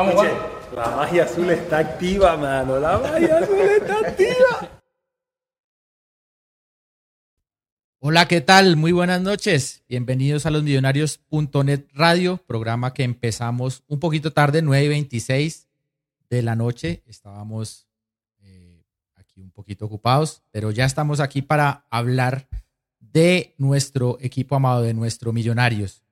Vamos, Juan. La magia azul está activa, mano. La magia azul está activa. Hola, ¿qué tal? Muy buenas noches. Bienvenidos a los Millonarios.net Radio, programa que empezamos un poquito tarde, 9 y 26 de la noche. Estábamos eh, aquí un poquito ocupados, pero ya estamos aquí para hablar de nuestro equipo amado, de nuestro Millonarios.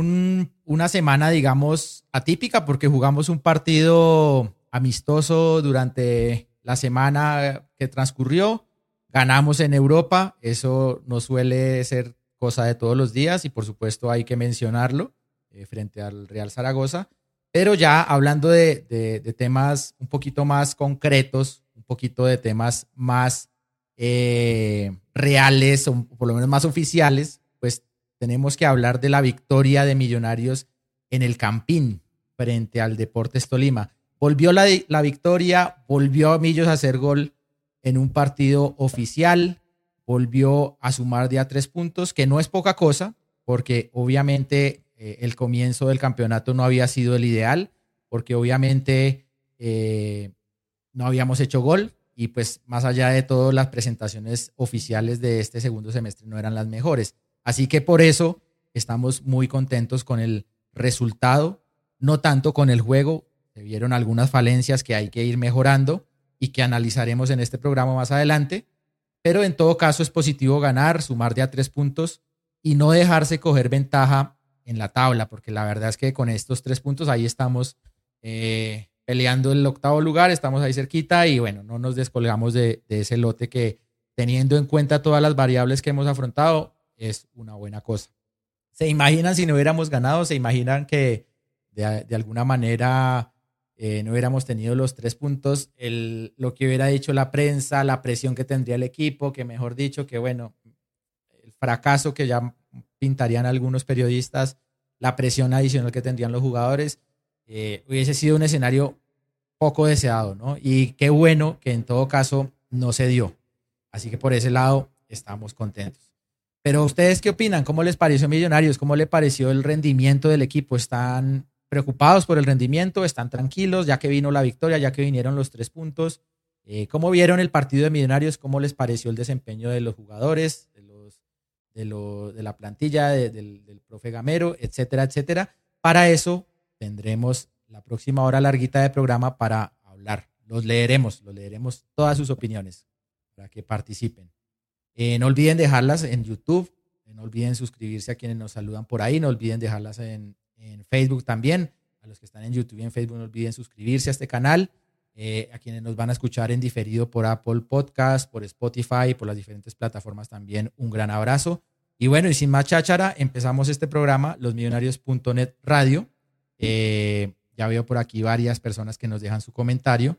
Una semana, digamos, atípica porque jugamos un partido amistoso durante la semana que transcurrió Ganamos en Europa, eso no suele ser cosa de todos los días y por supuesto hay que mencionarlo eh, frente al Real Zaragoza. Pero ya hablando de, temas un poquito más concretos, un poquito de temas más eh, reales o por lo menos más oficiales, pues tenemos que hablar de la victoria de Millonarios en el Campín frente al Deportes Tolima. Volvió la, la victoria, volvió a Millos a hacer gol en un partido oficial, volvió a sumar de a tres puntos, que no es poca cosa, porque obviamente eh, el comienzo del campeonato no había sido el ideal, porque obviamente eh, no habíamos hecho gol y pues más allá de todo las presentaciones oficiales de este segundo semestre no eran las mejores. Así que por eso estamos muy contentos con el resultado, no tanto con el juego, se vieron algunas falencias que hay que ir mejorando y que analizaremos en este programa más adelante. Pero en todo caso es positivo ganar, sumar de a tres puntos y no dejarse coger ventaja en la tabla, porque la verdad es que con estos tres puntos ahí estamos eh, peleando el octavo lugar, estamos ahí cerquita y bueno, no nos descolgamos de, ese lote que teniendo en cuenta todas las variables que hemos afrontado es una buena cosa. ¿Se imaginan si no hubiéramos ganado? ¿Se imaginan que de, alguna manera eh, no hubiéramos tenido los tres puntos, el, lo que hubiera dicho la prensa, la presión que tendría el equipo, que mejor dicho, que bueno, el fracaso que ya pintarían algunos periodistas, la presión adicional que tendrían los jugadores, eh, hubiese sido un escenario poco deseado, ¿no? Y qué bueno que en todo caso no se dio. Así que por ese lado estamos contentos. Pero ustedes qué opinan? ¿Cómo les pareció Millonarios? ¿Cómo le pareció el rendimiento del equipo? ¿Están preocupados por el rendimiento, están tranquilos, ya que vino la victoria, ya que vinieron los tres puntos. Eh, ¿Cómo vieron el partido de Millonarios? ¿Cómo les pareció el desempeño de los jugadores, de, los, de, de la plantilla, del, del, profe Gamero, etcétera, etcétera? Para eso tendremos la próxima hora larguita de programa para hablar. Los leeremos, los leeremos todas sus opiniones para que participen. Eh, no olviden dejarlas en YouTube, no olviden suscribirse a quienes nos saludan por ahí, no olviden dejarlas en, en Facebook también. A los que están en YouTube y en Facebook no olviden suscribirse a este canal. Eh, a quienes nos van a escuchar en diferido por Apple Podcast, por Spotify, por las diferentes plataformas también, un gran abrazo. Y bueno, y sin más cháchara, empezamos este programa, losmillonarios.net Radio. Eh, ya veo por aquí varias personas que nos dejan su comentario.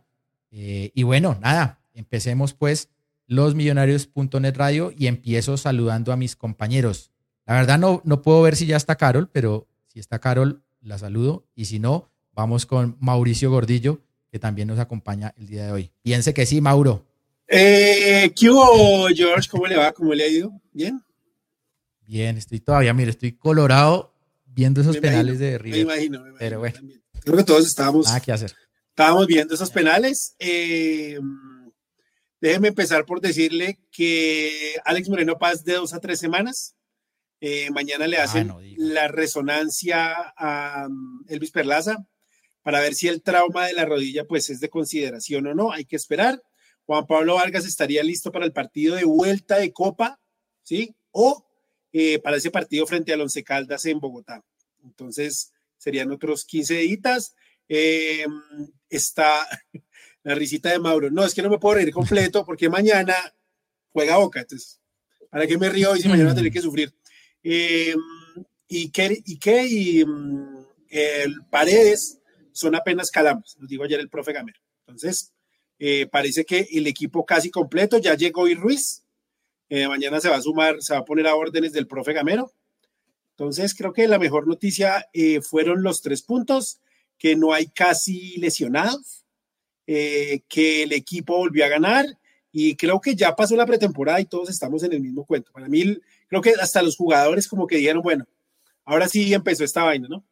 Y bueno, nada, empecemos pues losmillonarios.net Radio y empiezo saludando a mis compañeros. La verdad no, no puedo ver si ya está Carol, pero si está Carol, la saludo. Y si no, vamos con Mauricio Gordillo, que también nos acompaña el día de hoy. Piense que sí, Mauro. Eh, ¿Qué hubo, George? ¿Cómo le va? ¿Cómo le ha ido? ¿Bien? Bien, estoy todavía, mire, estoy colorado viendo esos penales de River. Me imagino, me imagino. Pero bueno. Creo que todos estábamos. Nada que hacer. Estábamos viendo esos penales. Eh, déjeme empezar por decirle que Alex Moreno Paz de dos a tres semanas eh, mañana le ah, hacen la resonancia a um, Elvis Perlaza para ver si el trauma de la rodilla pues es de consideración o no. Hay que esperar. Juan Pablo Vargas estaría listo para el partido de vuelta de Copa, ¿sí? O eh, para ese partido frente al Once Caldas en Bogotá. Entonces serían otros 15 días. Eh, está la risita de Mauro. No, es que no me puedo reír completo porque mañana juega Boca. Entonces, ¿para qué me río y si mañana tener que sufrir? Eh, y que, y, que y, mm, el Paredes son apenas calambres, nos dijo ayer el profe Gamer. Entonces, eh, parece que el equipo casi completo, ya llegó y Ruiz, eh, mañana se va a sumar, se va a poner a órdenes del profe Gamero. Entonces, creo que la mejor noticia fueron los tres puntos, que no hay casi lesionados, que el equipo volvió a ganar y creo que ya pasó la pretemporada y todos estamos en el mismo cuento. Para mí, creo que hasta los jugadores como que dijeron, bueno, ahora sí empezó esta vaina, ¿no?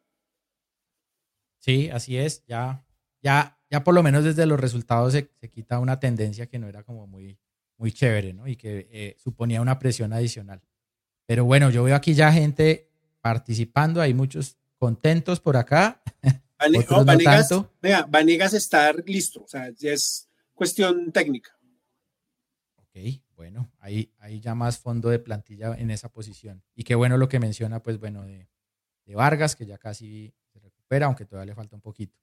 Sí, así es. Ya, ya, ya por lo menos desde los resultados se, quita una tendencia que no era como muy, muy chévere, ¿no? Y que eh, suponía una presión adicional. Pero bueno, yo veo aquí ya gente participando, hay muchos contentos por acá. Vanegas, vea, Vanegas está listo, o sea, ya es cuestión técnica. Ok, bueno, ahí, ahí ya más fondo de plantilla en esa posición. Y qué bueno lo que menciona, pues bueno, de, Vargas, que ya casi se recupera, aunque todavía le falta un poquito.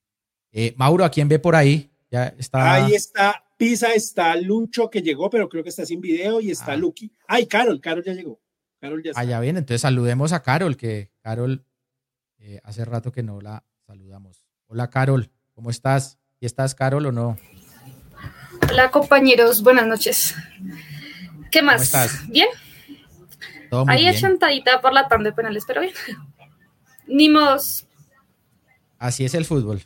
Eh, Mauro, ¿a quién ve por ahí? Ya está. Ahí está Pisa, está Lucho que llegó, pero creo que está sin video, y está ah. Lucky. Ay, Carol, Carol ya llegó. Carol ya está. Ah, ya viene, entonces saludemos a Carol, que Carol eh, hace rato que no la saludamos. Hola, Carol, ¿cómo estás? ¿Y estás, Carol, o no? Hola, compañeros, buenas noches. ¿Qué más? ¿Cómo estás? ¿Bien? Ahí es chantadita por la tanda de penales, pero bien. Ni modos. Así es el fútbol.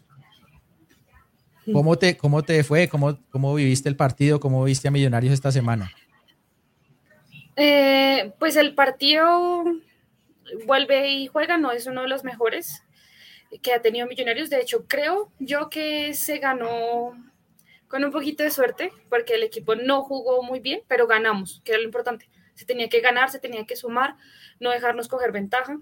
¿Cómo te, cómo te fue? ¿Cómo, ¿Cómo viviste el partido? ¿Cómo viste a Millonarios esta semana? Eh, pues el partido vuelve y juega, no es uno de los mejores que ha tenido Millonarios. De hecho, creo yo que se ganó con un poquito de suerte, porque el equipo no jugó muy bien, pero ganamos, que era lo importante. Se tenía que ganar, se tenía que sumar, no dejarnos coger ventaja.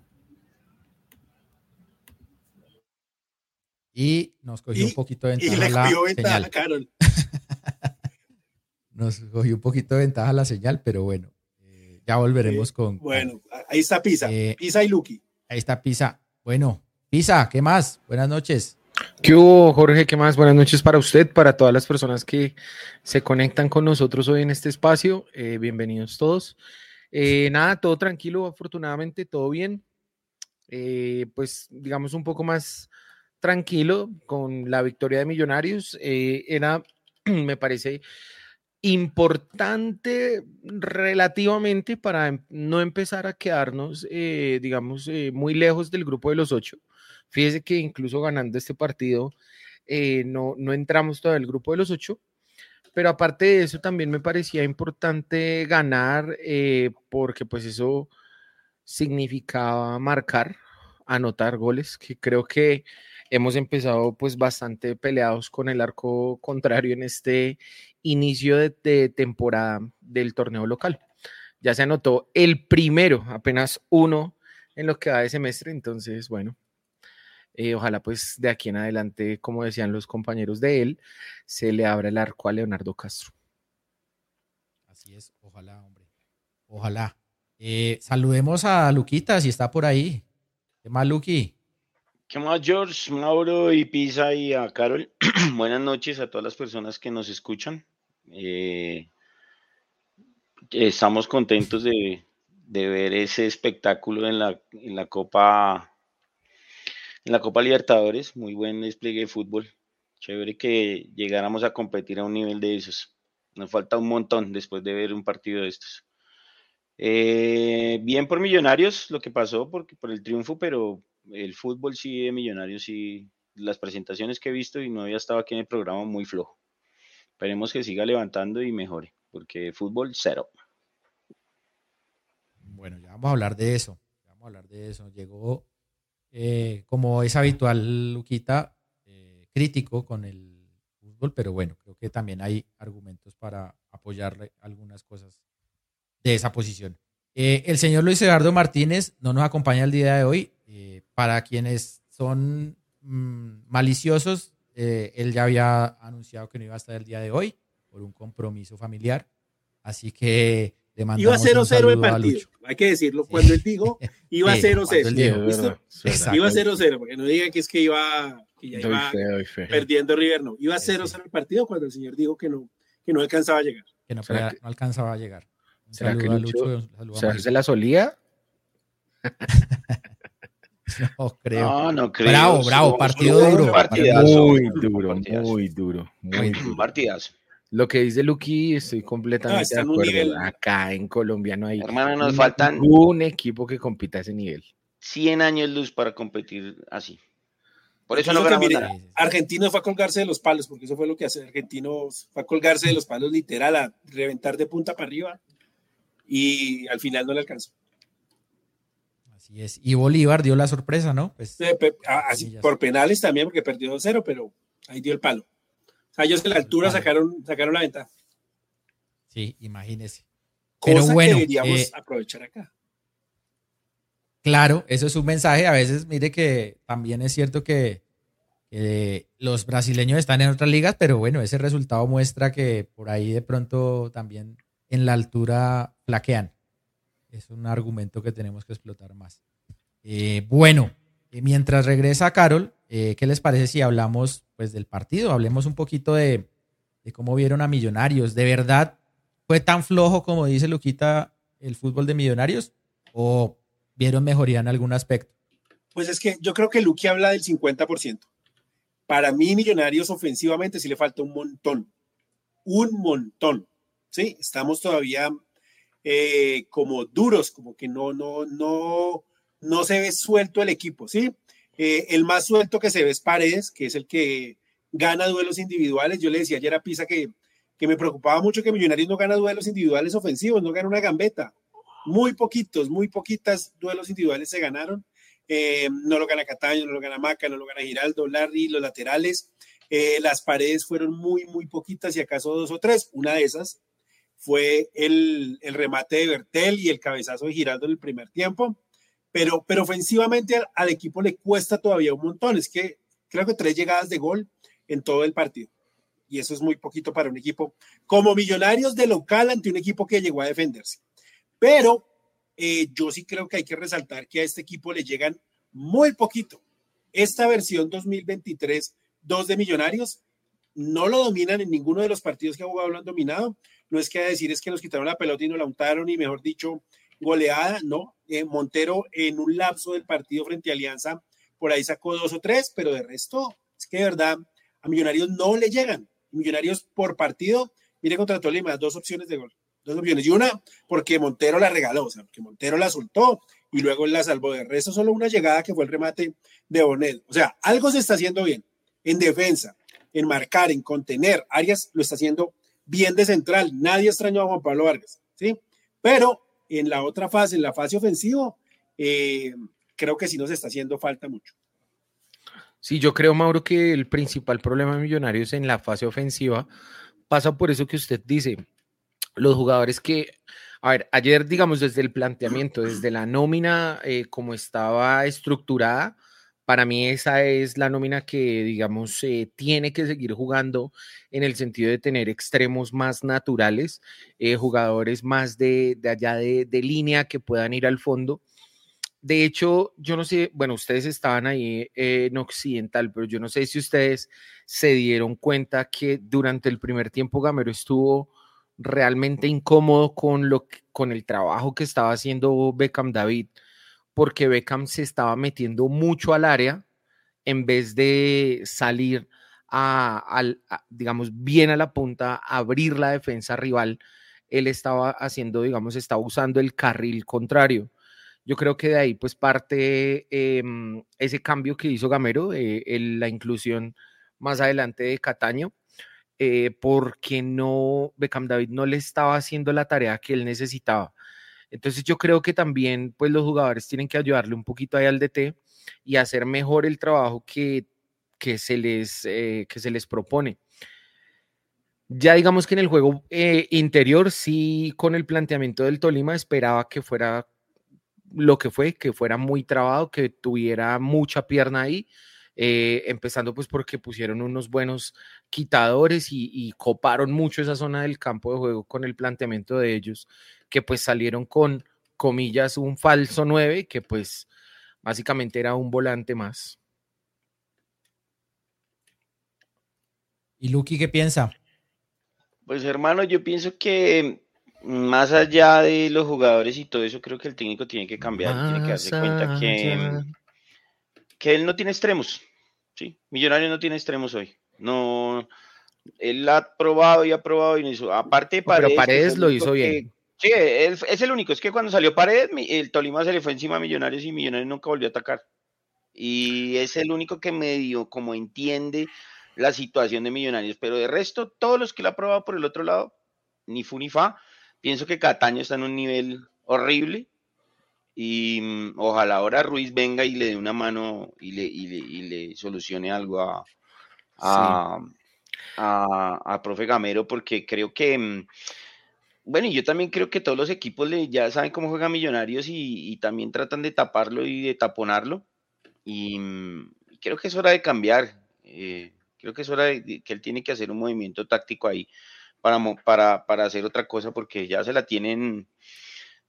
Y nos cogió un poquito de ventaja la señal. nos cogió un poquito de ventaja la señal, pero bueno, eh, ya volveremos con. Bueno, ahí está Pisa, eh, Pisa y Lucky. Ahí está Pisa. Bueno, Pisa, ¿qué más? Buenas noches. ¿Qué hubo, Jorge? ¿Qué más? Buenas noches para usted, para todas las personas que se conectan con nosotros hoy en este espacio. Eh, bienvenidos todos. Eh, nada, todo tranquilo, afortunadamente, todo bien. Eh, pues digamos un poco más tranquilo con la victoria de Millonarios. era, me parece, importante relativamente para no empezar a quedarnos, digamos, muy lejos del grupo de los ocho Fíjese que incluso ganando este partido, eh, no, no entramos todavía el grupo de los ocho, pero aparte de eso también me parecía importante ganar eh, porque pues eso significaba marcar, anotar goles, que creo que hemos empezado pues bastante peleados con el arco contrario en este inicio de, de temporada del torneo local. Ya se anotó el primero, apenas uno en lo que va de semestre, entonces bueno, eh, ojalá pues de aquí en adelante, como decían los compañeros de él, se le abra el arco a Leonardo Castro. Así es, ojalá, hombre. Ojalá. Eh, saludemos a Luquita, si está por ahí. ¿Qué más, Luqui? ¿Qué más, George, Mauro y Pisa y a Carol? Buenas noches a todas las personas que nos escuchan. Eh, estamos contentos de, ver ese espectáculo en la, en la Copa en la Copa Libertadores, muy buen despliegue de fútbol. Chévere que llegáramos a competir a un nivel de esos. Nos falta un montón después de ver un partido de estos. Eh, bien por Millonarios lo que pasó por el triunfo, pero el fútbol sí de Millonarios sí, las presentaciones que he visto y no había estado aquí en el programa muy flojo. Esperemos que siga levantando y mejore, porque fútbol cero. Bueno, ya vamos a hablar de eso. vamos a hablar de eso. Llegó eh, como es habitual, Luquita, eh, crítico con el fútbol, pero bueno, creo que también hay argumentos para apoyarle algunas cosas de esa posición. Eh, el señor Luis Eduardo Martínez no nos acompaña el día de hoy. para quienes son mm, maliciosos, él ya había anunciado que no iba a estar el día de hoy por un compromiso familiar. Así que Iba 0-0 el partido, hay que decirlo. Cuando él dijo, iba 0-0. Iba 0-0, porque no digan que es que iba, que ya iba perdiendo River, no. Iba 0-0 el partido cuando el señor dijo que no, que no alcanzaba a llegar. Que no, no alcanzaba a llegar. ¿Será que Lucho, se la solía? no creo. No, no creo. Bravo, bravo, partido duro. Muy duro, muy duro, muy duro. Partidazo. Lo que dice Luqui, estoy completamente de acuerdo. Acá en Colombia no hay Hermano, nos faltan un equipo que compita a ese nivel. 100 años luz para competir así. Por eso no ganamos nada. Argentino fue a colgarse de los palos, porque eso fue lo que hace. Argentino fue a colgarse de los palos literal, a reventar de punta para arriba y al final no le alcanzó. Así es. Y Bolívar dio la sorpresa, ¿no? Pues, por penales también, porque perdió 2-0, pero ahí dio el palo. Sea, ellos en la altura sacaron, sacaron la ventaja. Sí, imagínese. Cosa pero bueno, que deberíamos eh, aprovechar acá. Claro, eso es un mensaje. A veces, mire que también es cierto que, los brasileños están en otras ligas, pero bueno, ese resultado muestra que por ahí de pronto también en la altura flaquean. Es un argumento que tenemos que explotar más. Eh, bueno, mientras regresa Carol, eh, ¿qué les parece si hablamos pues del partido? Hablemos un poquito de, de cómo vieron a Millonarios. ¿De verdad fue tan flojo como dice Luquita el fútbol de Millonarios? ¿O vieron mejoría en algún aspecto? Pues es que yo creo que Luqui habla del 50%. Para mí, Millonarios ofensivamente sí le falta un montón. Un montón. Sí, estamos todavía eh, como duros, como que no, no, no, no se ve suelto el equipo, ¿sí? Eh, el más suelto que se ve es Paredes, que es el que gana duelos individuales. Yo le decía ayer a Pisa que, que me preocupaba mucho que Millonarios no gana duelos individuales ofensivos, no gana una gambeta. Muy poquitos, muy poquitas duelos individuales se ganaron. Eh, no lo gana Cataño, no lo gana Maca, no lo gana Giraldo, Larry, los laterales. Eh, las paredes fueron muy, muy poquitas y acaso dos o tres. Una de esas fue el, remate de Bertel y el cabezazo de Giraldo en el primer tiempo. Pero, pero ofensivamente al, equipo le cuesta todavía un montón. Es que creo que tres llegadas de gol en todo el partido. Y eso es muy poquito para un equipo como Millonarios de local ante un equipo que llegó a defenderse. Pero eh, yo sí creo que hay que resaltar que a este equipo le llegan muy poquito. Esta versión 2023, dos de Millonarios, no lo dominan en ninguno de los partidos que ha jugado lo han dominado. No es que decir es que nos quitaron la pelota y nos la untaron y mejor dicho, goleada, no. Eh, Montero en un lapso del partido frente a Alianza, por ahí sacó dos o tres, pero de resto, es que de verdad, a Millonarios no le llegan. Millonarios por partido, mire contra Tolima, dos opciones de gol dos opciones. Y una, porque Montero la regaló, o sea, porque Montero la soltó y luego la salvó. De resto, solo una llegada que fue el remate de Bonet. O sea, algo se está haciendo bien en defensa, en marcar, en contener. Arias lo está haciendo bien de central. Nadie extrañó a Juan Pablo Vargas, ¿sí? Pero en la otra fase, en la fase ofensiva, eh, creo que sí nos está haciendo falta mucho. Sí, yo creo, Mauro, que el principal problema de Millonarios en la fase ofensiva pasa por eso que usted dice los jugadores que, a ver, ayer, digamos, desde el planteamiento, desde la nómina, eh, como estaba estructurada, para mí esa es la nómina que, digamos, eh, tiene que seguir jugando en el sentido de tener extremos más naturales, eh, jugadores más de, allá de, de, línea que puedan ir al fondo. De hecho, yo no sé, bueno, ustedes estaban ahí en Occidental, pero yo no sé si ustedes se dieron cuenta que durante el primer tiempo Gamero estuvo realmente incómodo con, lo con el trabajo que estaba haciendo Beckham David, porque Beckham se estaba metiendo mucho al área en vez de salir a, digamos, bien a la punta, abrir la defensa rival, él estaba haciendo, digamos, estaba usando el carril contrario. Yo creo que de ahí pues parte em, ese cambio que hizo Gamero, eh, la inclusión más adelante de Cataño, eh, porque no, Beckham David no le estaba haciendo la tarea que él necesitaba. Entonces yo creo que también pues los jugadores tienen que ayudarle un poquito ahí al DT y hacer mejor el trabajo que, que, se, les, eh, que se les propone. Ya digamos que en el juego eh, interior, sí, con el planteamiento del Tolima, esperaba que fuera lo que fue, que fuera muy trabado, que tuviera mucha pierna ahí, eh, empezando pues porque pusieron unos buenos quitadores y, coparon mucho esa zona del campo de juego con el planteamiento de ellos, que pues salieron con, comillas, un falso 9, que pues básicamente era un volante más. ¿Y Lucky qué piensa? Pues hermano, yo pienso que más allá de los jugadores y todo eso, creo que el técnico tiene que cambiar, tiene que darse cuenta que que él no tiene extremos. Sí, Millonario no tiene extremos hoy. No, él ha probado y ha probado y no hizo. Aparte de Paredes. Pero Paredes lo hizo bien. Sí, es el único. Es que cuando salió Paredes, el Tolima se le fue encima a Millonarios y Millonarios nunca volvió a atacar. Y es el único que medio como entiende la situación de Millonarios. Pero de resto, todos los que lo ha probado por el otro lado, ni fu ni fa. Pienso que Cataño está en un nivel horrible. Y mm, ojalá ahora Ruiz venga y le dé una mano y le, y le, solucione algo a, a, a, profe Gamero, porque creo que, mm, bueno, y yo también creo que todos los equipos le, ya saben cómo juegan Millonarios y, también tratan de taparlo y de taponarlo. Y mm, creo que es hora de cambiar. Eh, creo que es hora de, que él tiene que hacer un movimiento táctico ahí para, para, para hacer otra cosa, porque ya se la tienen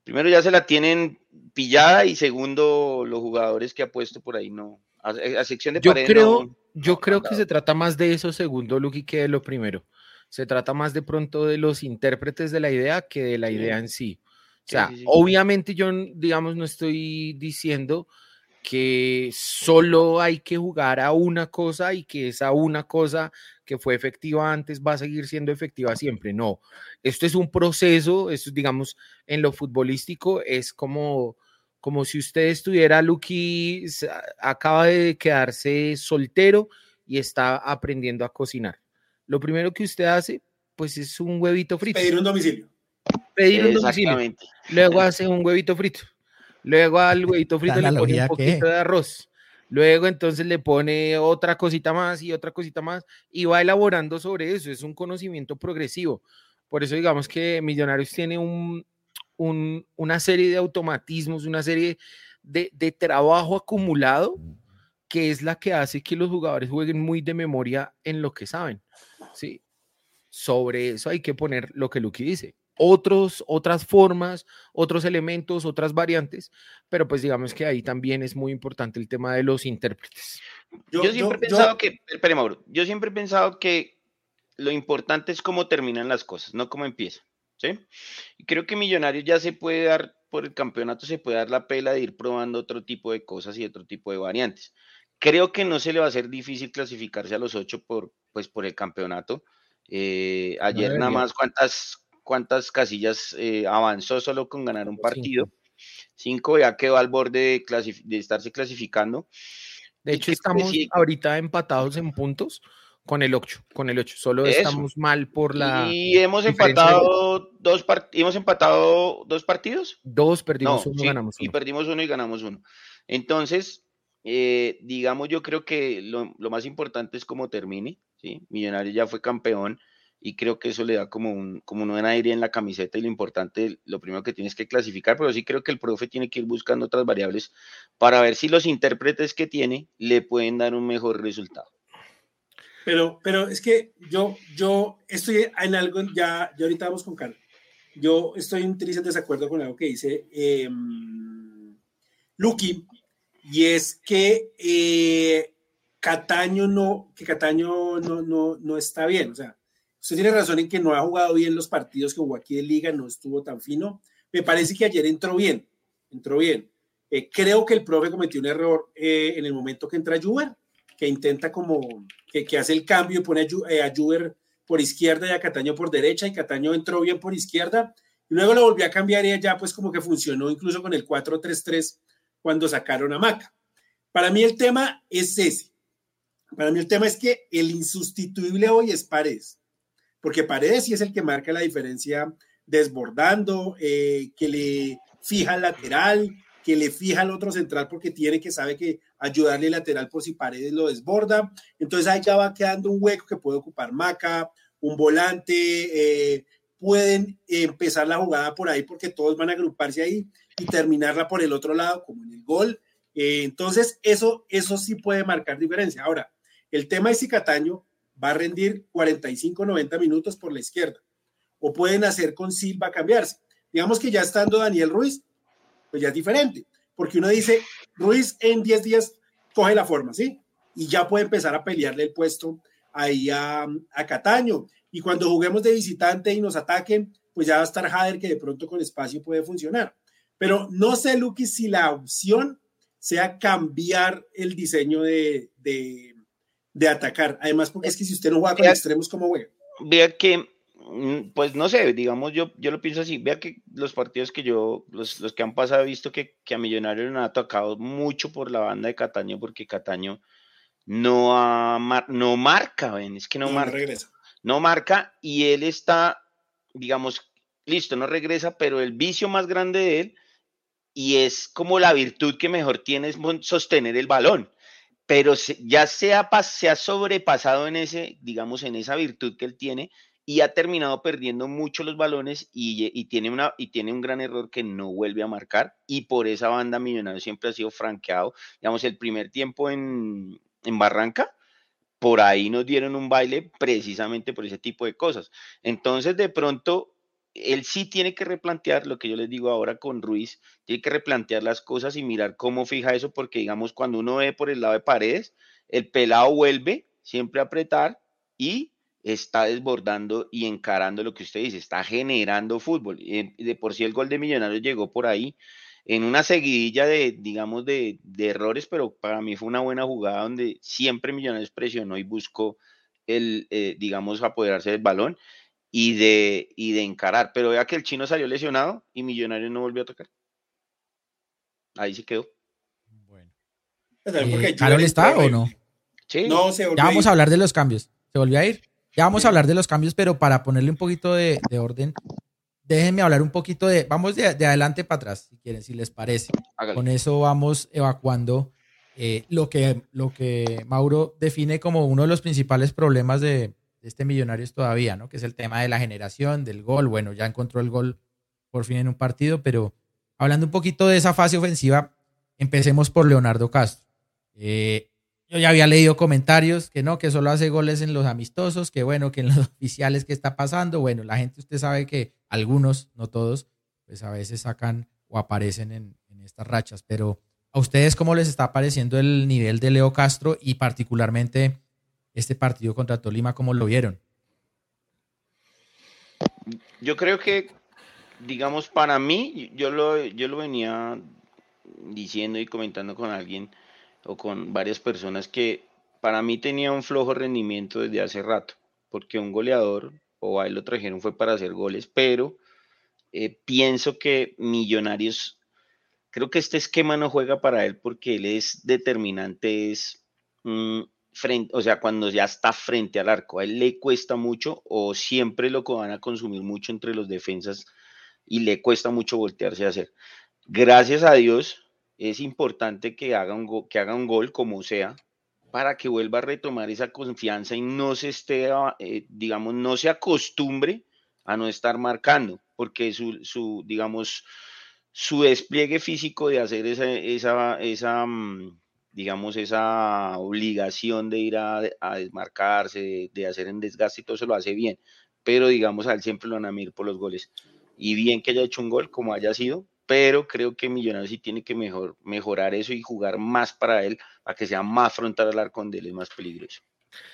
primero ya se la tienen pillada y segundo los jugadores que ha puesto por ahí no a, sección de yo creo yo creo que se trata más de eso segundo Lucky que de lo primero. Se trata más de pronto de los intérpretes de la idea que de la idea en sí. O sea obviamente yo digamos no estoy diciendo que solo hay que jugar a una cosa y que esa una cosa que fue efectiva antes va a seguir siendo efectiva siempre. No, esto es un proceso, esto digamos en lo futbolístico es como como si usted estuviera, Lucky, acaba de quedarse soltero y está aprendiendo a cocinar. Lo primero que usted hace, pues es un huevito frito. Pedir un domicilio. Pedir un domicilio. Luego hace un huevito frito. Luego al huevito frito le pone un poquito de arroz. Luego entonces le pone otra cosita más y otra cosita más y va elaborando sobre eso. Es un conocimiento progresivo. Por eso digamos que Millonarios tiene un, una serie de automatismos, una serie de, de, trabajo acumulado que es la que hace que los jugadores jueguen muy de memoria en lo que saben. ¿sí? Sobre eso hay que poner lo que Lucky dice otros, otras formas, otros elementos, otras variantes, pero pues digamos que ahí también es muy importante el tema de los intérpretes. Yo, siempre he pensado que, espere Mauro, yo siempre he pensado que lo importante es cómo terminan las cosas, no cómo empiezan, ¿sí? Y creo que Millonarios ya se puede dar, por el campeonato se puede dar la pela de ir probando otro tipo de cosas y otro tipo de variantes. Creo que no se le va a hacer difícil clasificarse a los ocho por, pues, por el campeonasto. Eh, ayer nada más, ¿cuántas, cuántas casillas eh, avanzó solo con ganar un partido. Cinco, ya quedó al borde de, estarse clasificando. De hecho, estamos ahorita empatados en puntos con el 8, con el 8. Solo estamos mal por la. Y hemos empatado dos hemos empatado dos partidos. Dos perdimos uno, ganamos uno. Y perdimos uno y ganamos uno. Entonces, eh, digamos, yo creo que lo, lo, más importante es cómo termine. ¿sí? Millonarios ya fue campeón y creo que eso le da como un, como un aire en la camiseta y lo importante, lo primero que tienes que clasificar, pero sí creo que el profe tiene que ir buscando otras variables para ver si los intérpretes que tiene le pueden dar un mejor resultado. Pero, pero es que yo, yo estoy en algo, ya, ya ahorita vamos con Carlos. Yo estoy en desacuerdo con algo que dice eh, Lucky, y es que eh, Cataño no, que Cataño no, no, no está bien. O sea, Usted tiene razón en que no ha jugado bien los partidos que jugó aquí de liga, no estuvo tan fino. Me parece que ayer entró bien, entró bien. Eh, creo que el profe cometió un error eh, en el momento que entra Juber, que intenta como, que, que hace el cambio y pone a, eh, Juber por izquierda y a Cataño por derecha, y Cataño entró bien por izquierda, y luego lo volvió a cambiar y ya pues como que funcionó incluso con el 4-3-3 cuando sacaron a Maca. Para mí el tema es ese. Para mí el tema es que el insustituible hoy es Paredes porque Paredes es el que marca la diferencia desbordando, eh, que le fija el lateral, que le fija el otro central porque tiene que sabe que ayudarle el lateral por si Paredes lo desborda. Entonces ahí ya va quedando un hueco que puede ocupar Maca, un volante, eh, pueden empezar la jugada por ahí porque todos van a agruparse ahí y terminarla por el otro lado como en el gol. Eh, entonces eso, eso sí puede marcar diferencia. Ahora, el tema de Cicataño va a rendir 45, 90 minutos por la izquierda. O pueden hacer con Silva cambiarse. Digamos que ya estando Daniel Ruiz, pues ya es diferente, porque uno dice, Ruiz en 10 días coge la forma, ¿sí? Y ya puede empezar a pelearle el puesto ahí a, a Cataño. Y cuando juguemos de visitante y nos ataquen, pues ya va a estar Jader que de pronto con espacio puede funcionar. Pero no sé, Luqui, si la opción sea cambiar el diseño de atacar. Además, porque es que si usted no juega con extremos, ¿cómo juega? Vea que, mm, pues no sé, digamos, yo, yo lo pienso así. Vea que los partidos que yo, los, los que han pasado, he visto que, que a Millonarios le han atacado mucho por la banda de Cataño, porque Cataño no, ha, no marca, ven, es que no, marca. regresa. No marca y él está, digamos, listo, no regresa, pero el vicio más grande de él y es como la virtud que mejor tiene es sostener el balón. Pero ya se ha, se ha sobrepasado en ese, digamos, en esa virtud que él tiene y ha terminado perdiendo mucho los balones y, tiene una, y tiene un gran error que no vuelve a marcar y por esa banda Millonario siempre ha sido franqueado. Digamos, el primer tiempo en, en Barranca, por ahí nos dieron un baile precisamente por ese tipo de cosas. Entonces, de pronto, él sí tiene que replantear lo que yo les digo ahora con Ruiz, tiene que replantear las cosas y mirar cómo fija eso, porque digamos, cuando uno ve por el lado de paredes, el pelado vuelve siempre a apretar y está desbordando y encarando lo que usted dice, está generando fútbol. De por sí el gol de Millonarios llegó por ahí en una seguidilla de, digamos, de, errores, pero para mí fue una buena jugada donde siempre Millonarios presionó y buscó el, eh, digamos, apoderarse del balón y de, y de encarar. Pero vea que el chino salió lesionado y Millonarios no volvió a tocar. Ahí sí quedó. Bueno. Eh, ¿Carol está o no? Sí. No, se Ya vamos a hablar de los cambios. ¿Se volvió a ir? Ya vamos a hablar de los cambios, pero para ponerle un poquito de, orden, déjenme hablar un poquito de, vamos de, adelante para atrás, si quieren, si les parece. Con eso vamos evacuando eh, lo, que, lo que Mauro define como uno de los principales problemas de, este Millonarios todavía, ¿no? Que es el tema de la generación, del gol. Bueno, ya encontró el gol por fin en un partido, pero hablando un poquito de esa fase ofensiva, empecemos por Leonardo Castro. Eh, yo ya había leído comentarios que no, que solo hace goles en los amistosos, que bueno, que en los oficiales, ¿qué está pasando? Bueno, la gente, usted sabe que algunos, no todos, pues a veces sacan o aparecen en, estas rachas, pero ¿a ustedes cómo les está pareciendo el nivel de Leo Castro y particularmente este partido contra Tolima, cómo lo vieron? Yo creo que, digamos, para mí, yo lo, yo lo venía diciendo y comentando con alguien, o con varias personas que para mí tenía un flojo rendimiento desde hace rato, porque un goleador, o a él lo trajeron fue para hacer goles, pero eh, pienso que Millonarios, creo que este esquema no juega para él porque él es determinante, es mm, frente, o sea, cuando ya está frente al arco, a él le cuesta mucho o siempre lo van a consumir mucho entre los defensas y le cuesta mucho voltearse a hacer. Gracias a Dios, es importante que haga un, que haga un gol como sea para que vuelva a retomar esa confianza y no se esté, ah, eh, digamos, no se acostumbre a no estar marcando, porque su, su, digamos, su despliegue físico de hacer esa, esa, esa mm, digamos, esa obligación de ir a, desmarcarse, de, hacer en desgaste y todo eso lo hace bien, pero digamos, a él siempre lo van a mirar por los goles. Y bien que haya hecho un gol, como haya sido, pero creo que Millonarios sí tiene que mejor, mejorar eso y jugar más para él, para que sea más frontal al arco donde él es más peligroso.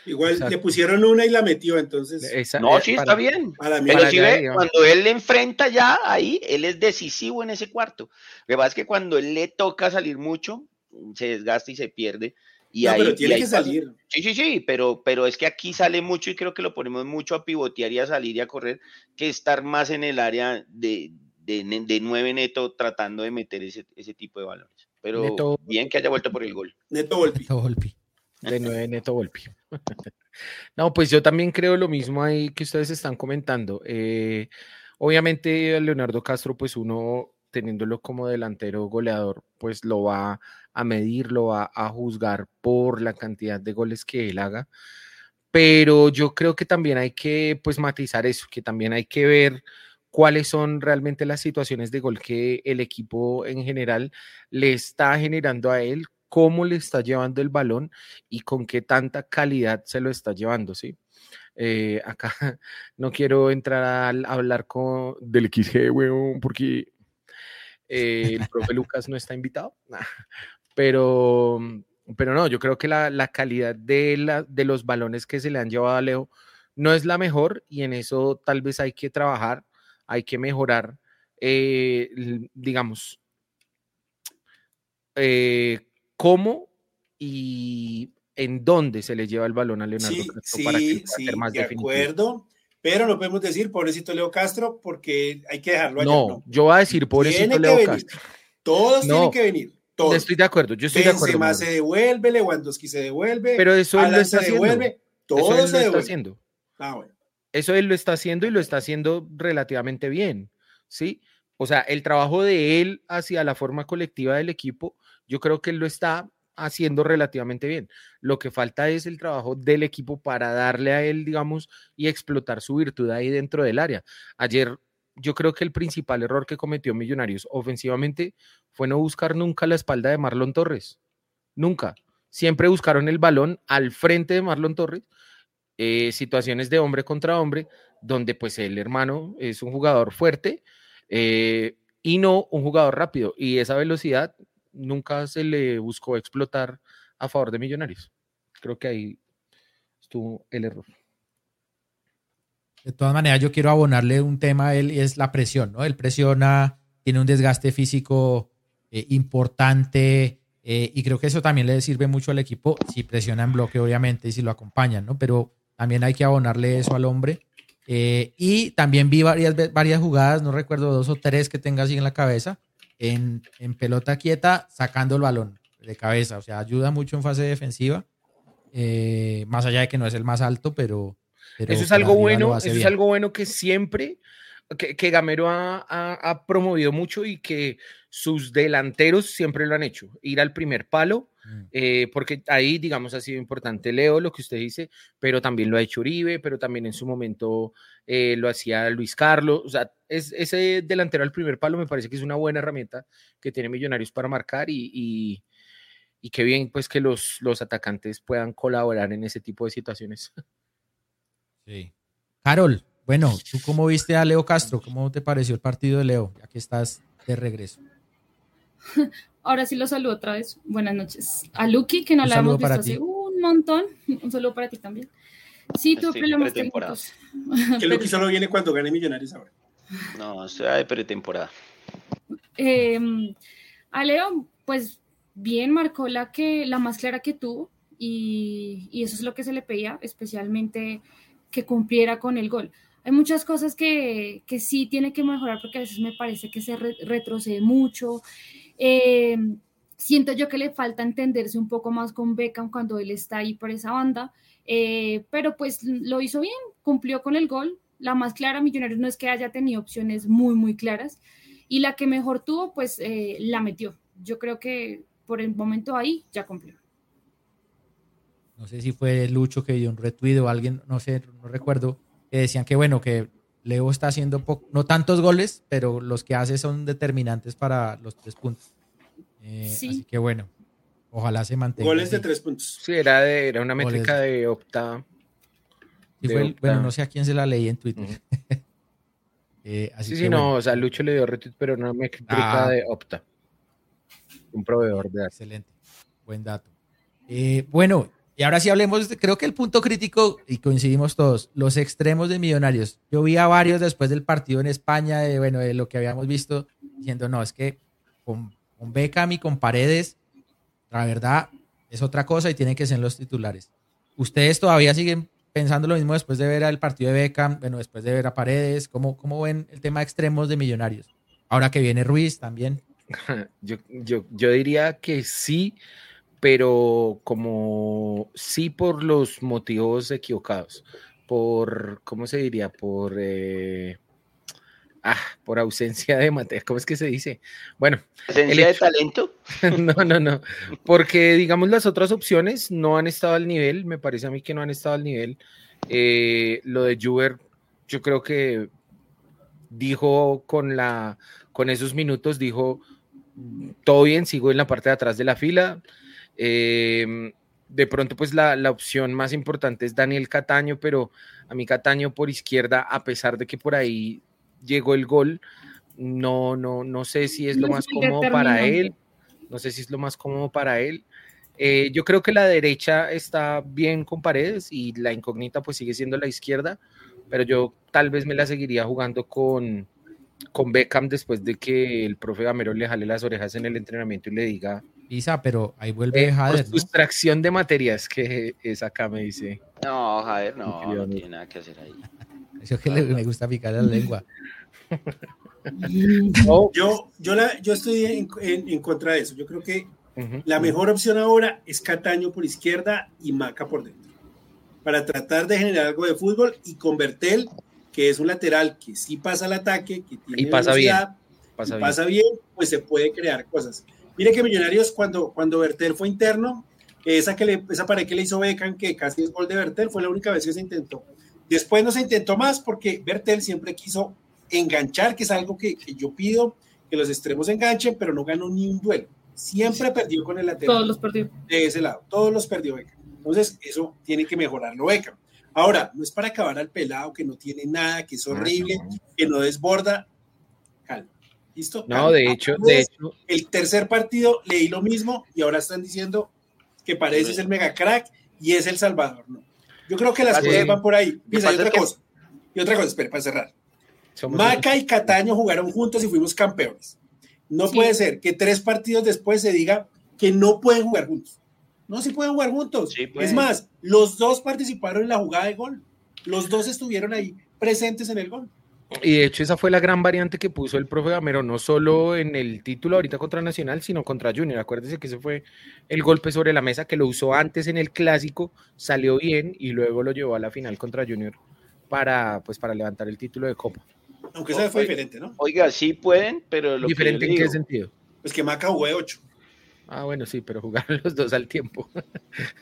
Igual le pusieron una y la metió, entonces. no, sí, está bien. pero si ve, cuando él le enfrenta ya ahí, él es decisivo en ese cuarto. Lo que pasa es que cuando él le toca salir mucho, se desgasta y se pierde. Y ahí, pero tiene que salir. Sí, sí, sí, pero, pero es que aquí sale mucho y creo que lo ponemos mucho a pivotear y a salir y a correr que estar más en el área de, de, nueve neto tratando de meter ese, tipo de balones. Pero bien que haya vuelto por el gol. Neto Volpi. De nueve neto Volpi. no, pues yo también creo lo mismo ahí que ustedes están comentando. Eh, obviamente Leonardo Castro, pues uno teniéndolo como delantero goleador, pues lo va a medir, lo va a juzgar por la cantidad de goles que él haga. Pero yo creo que también hay que pues matizar eso, que también hay que ver cuáles son realmente las situaciones de gol que el equipo en general le está generando a él, cómo le está llevando el balón y con qué tanta calidad se lo está llevando, ¿sí? Eh, acá no quiero entrar a, hablar con, del XG, weón, porque eh, el profe Lucas no está invitado, pero, pero no, yo creo que la, la calidad de, la, de los balones que se le han llevado a Leo no es la mejor y en eso tal vez hay que trabajar hay que mejorar, eh, digamos, eh, cómo y en dónde se le lleva el balón a Leonardo Castro para que sea más de acuerdo, pero no podemos decir pobrecito Leo Castro porque hay que dejarlo allá. No, yo voy a decir pobrecito Leo Castro. Todos tienen que venir. Estoy de acuerdo, yo estoy de acuerdo. se devuelve, Lewandowski se devuelve, pero eso él lo está haciendo. Devuelve, todo eso se está haciendo. Ah, bueno. Eso él lo está haciendo y lo está haciendo relativamente bien, ¿sí? O sea, el trabajo de él hacia la forma colectiva del equipo, yo creo que él lo está haciendo relativamente bien. Lo que falta es el trabajo del equipo para darle a él, digamos, y explotar su virtud ahí dentro del área. Ayer yo creo que el principal error que cometió Millonarios ofensivamente fue no buscar nunca la espalda de Marlon Torres. Nunca. Siempre buscaron el balón al frente de Marlon Torres. Eh, situaciones de hombre contra hombre, donde pues el hermano es un jugador fuerte eh, y no un jugador rápido. Y esa velocidad nunca se le buscó explotar a favor de Millonarios. Creo que ahí estuvo el error. De todas maneras, yo quiero abonarle un tema a él y es la presión, ¿no? Él presiona, tiene un desgaste físico eh, importante eh, y creo que eso también le sirve mucho al equipo si presiona en bloque, obviamente, y si lo acompañan, ¿no? Pero también hay que abonarle eso al hombre. Eh, y también vi varias, varias jugadas, no recuerdo dos o tres que tenga así en la cabeza, en, en pelota quieta, sacando el balón de cabeza. O sea, ayuda mucho en fase defensiva, más allá de que no es el más alto, pero eso es algo bueno, eso es algo bueno que siempre, que, Gamero ha, promovido mucho y que sus delanteros siempre lo han hecho, ir al primer palo, mm. eh, porque ahí, digamos, ha sido importante Leo, lo que usted dice, pero también lo ha hecho Uribe, pero también en su momento eh, lo hacía Luis Carlos, o sea, es, ese delantero al primer palo me parece que es una buena herramienta que tiene Millonarios para marcar y, y, y qué bien pues que los, los atacantes puedan colaborar en ese tipo de situaciones. Sí. Carol, bueno, ¿tú cómo viste a Leo Castro? ¿Cómo te pareció el partido de Leo? Ya que estás de regreso. Ahora sí lo saludo otra vez. Buenas noches. A Lucky, que no la hemos visto hace un montón. Un saludo para ti también. Sí, tuve problemas técnicos. Que Lucky solo viene cuando gane Millonarios ahora. No, sea de pretemporada. Eh, a Leo, pues bien, marcó la, que, la más clara que tuvo. Y, y eso es lo que se le pedía, especialmente que cumpliera con el gol. Hay muchas cosas que, que sí tiene que mejorar porque a veces me parece que se retrocede mucho. Eh, siento yo que le falta entenderse un poco más con Beckham cuando él está ahí por esa banda, eh, pero pues lo hizo bien, cumplió con el gol. La más clara, Millonarios, no es que haya tenido opciones muy, muy claras, y la que mejor tuvo, pues eh, la metió. Yo creo que por el momento ahí ya cumplió no sé si fue Lucho que dio un retweet o alguien, no sé, no recuerdo, que decían que bueno, que Leo está haciendo no tantos goles, pero los que hace son determinantes para los tres puntos. Eh, así que bueno, ojalá se mantenga. Goles de tres puntos. Sí, era, de, era una métrica de Opta. Bueno, no sé a quién se la leí en Twitter. Eh, así sí, sí, no, o sea, Lucho le dio retweet, pero una métrica ah. de Opta. Un proveedor de Excelente, buen dato. Eh, bueno, y ahora sí hablemos, creo que el punto crítico, y coincidimos todos, los extremos de Millonarios. Yo vi a varios después del partido en España, de, bueno, de lo que habíamos visto, diciendo, no, es que con, con Beckham y con Paredes, la verdad es otra cosa y tienen que ser los titulares. ¿Ustedes todavía siguen pensando lo mismo después de ver el partido de Beckham, bueno, después de ver a Paredes? ¿Cómo, cómo ven el tema de extremos de Millonarios? Ahora que viene Ruiz también. Yo, yo, yo diría que sí, pero como sí por los motivos equivocados, por, ¿cómo se diría? Por, eh, ah, por ausencia de materia, ¿cómo es que se dice? Bueno. ¿Ausencia de talento? no, no, no, porque digamos las otras opciones no han estado al nivel, me parece a mí que no han estado al nivel. Eh, lo de Juber, yo creo que dijo con la, con esos minutos, dijo, todo bien, sigo en la parte de atrás de la fila, Em, de pronto, pues la, opción más importante es Daniel Cataño, pero a mí Cataño por izquierda, a pesar de que por ahí llegó el gol, no, no, no sé si es lo más cómodo para él, no sé si es lo más cómodo para él. Eh, yo creo que la derecha está bien con paredes y la incógnita pues sigue siendo la izquierda, pero yo tal vez me la seguiría jugando con, con Beckham después de que el profe Gamero le jale las orejas en el entrenamiento y le diga Pisa, pero ahí vuelve eh, Jader. Sustracción de materias que es acá, me dice. No, Jader, no, no tiene nada que hacer ahí. Eso es que le, me gusta picar la lengua. yo, yo, la, yo estoy en, en, contra de eso. Yo creo que la mejor opción ahora es Cataño por izquierda y Maca por dentro. Para tratar de generar algo de fútbol y con Bertel, que es un lateral que sí pasa al ataque, que tiene y pasa bien pasa, bien. pasa bien, pues se puede crear cosas. Mire que Millonarios, cuando, cuando Bertel fue interno, esa, que le, esa pared que le hizo Beckham, que casi es gol de Bertel, fue la única vez que se intentó. Después no se intentó más porque Bertel siempre quiso enganchar, que es algo que, que yo pido, que los extremos enganchen, pero no ganó ni un duelo. Siempre perdió con el lateral. Todos los perdió. De ese lado, todos los perdió Beckham. Entonces, eso tiene que mejorarlo Beckham. Ahora, no es para acabar al pelado que no tiene nada, que es horrible, que no desborda. ¿Listo? No, de hecho, de hecho. El tercer partido leí lo mismo y ahora están diciendo que parece ser el mega crack y es el Salvador. No. Yo creo que las cosas van por ahí. y otra cosa. Y otra cosa, espera, para cerrar. Maca y Cataño jugaron juntos y fuimos campeones. No puede ser que tres partidos después se diga que no pueden jugar juntos. No, sí pueden jugar juntos. es más, los dos participaron en la jugada de gol. Los dos estuvieron ahí presentes en el gol. Y de hecho esa fue la gran variante que puso el profe Gamero, no solo en el título ahorita contra Nacional, sino contra Junior. Acuérdese que ese fue el golpe sobre la mesa que lo usó antes en el clásico, salió bien y luego lo llevó a la final contra Junior para, pues, para levantar el título de Copa. Aunque esa fue diferente, ¿no? Oiga, sí pueden, pero lo ¿Diferente en qué sentido? Pues que Maca jugó de 8. Ah, bueno, sí, pero jugaron los dos al tiempo.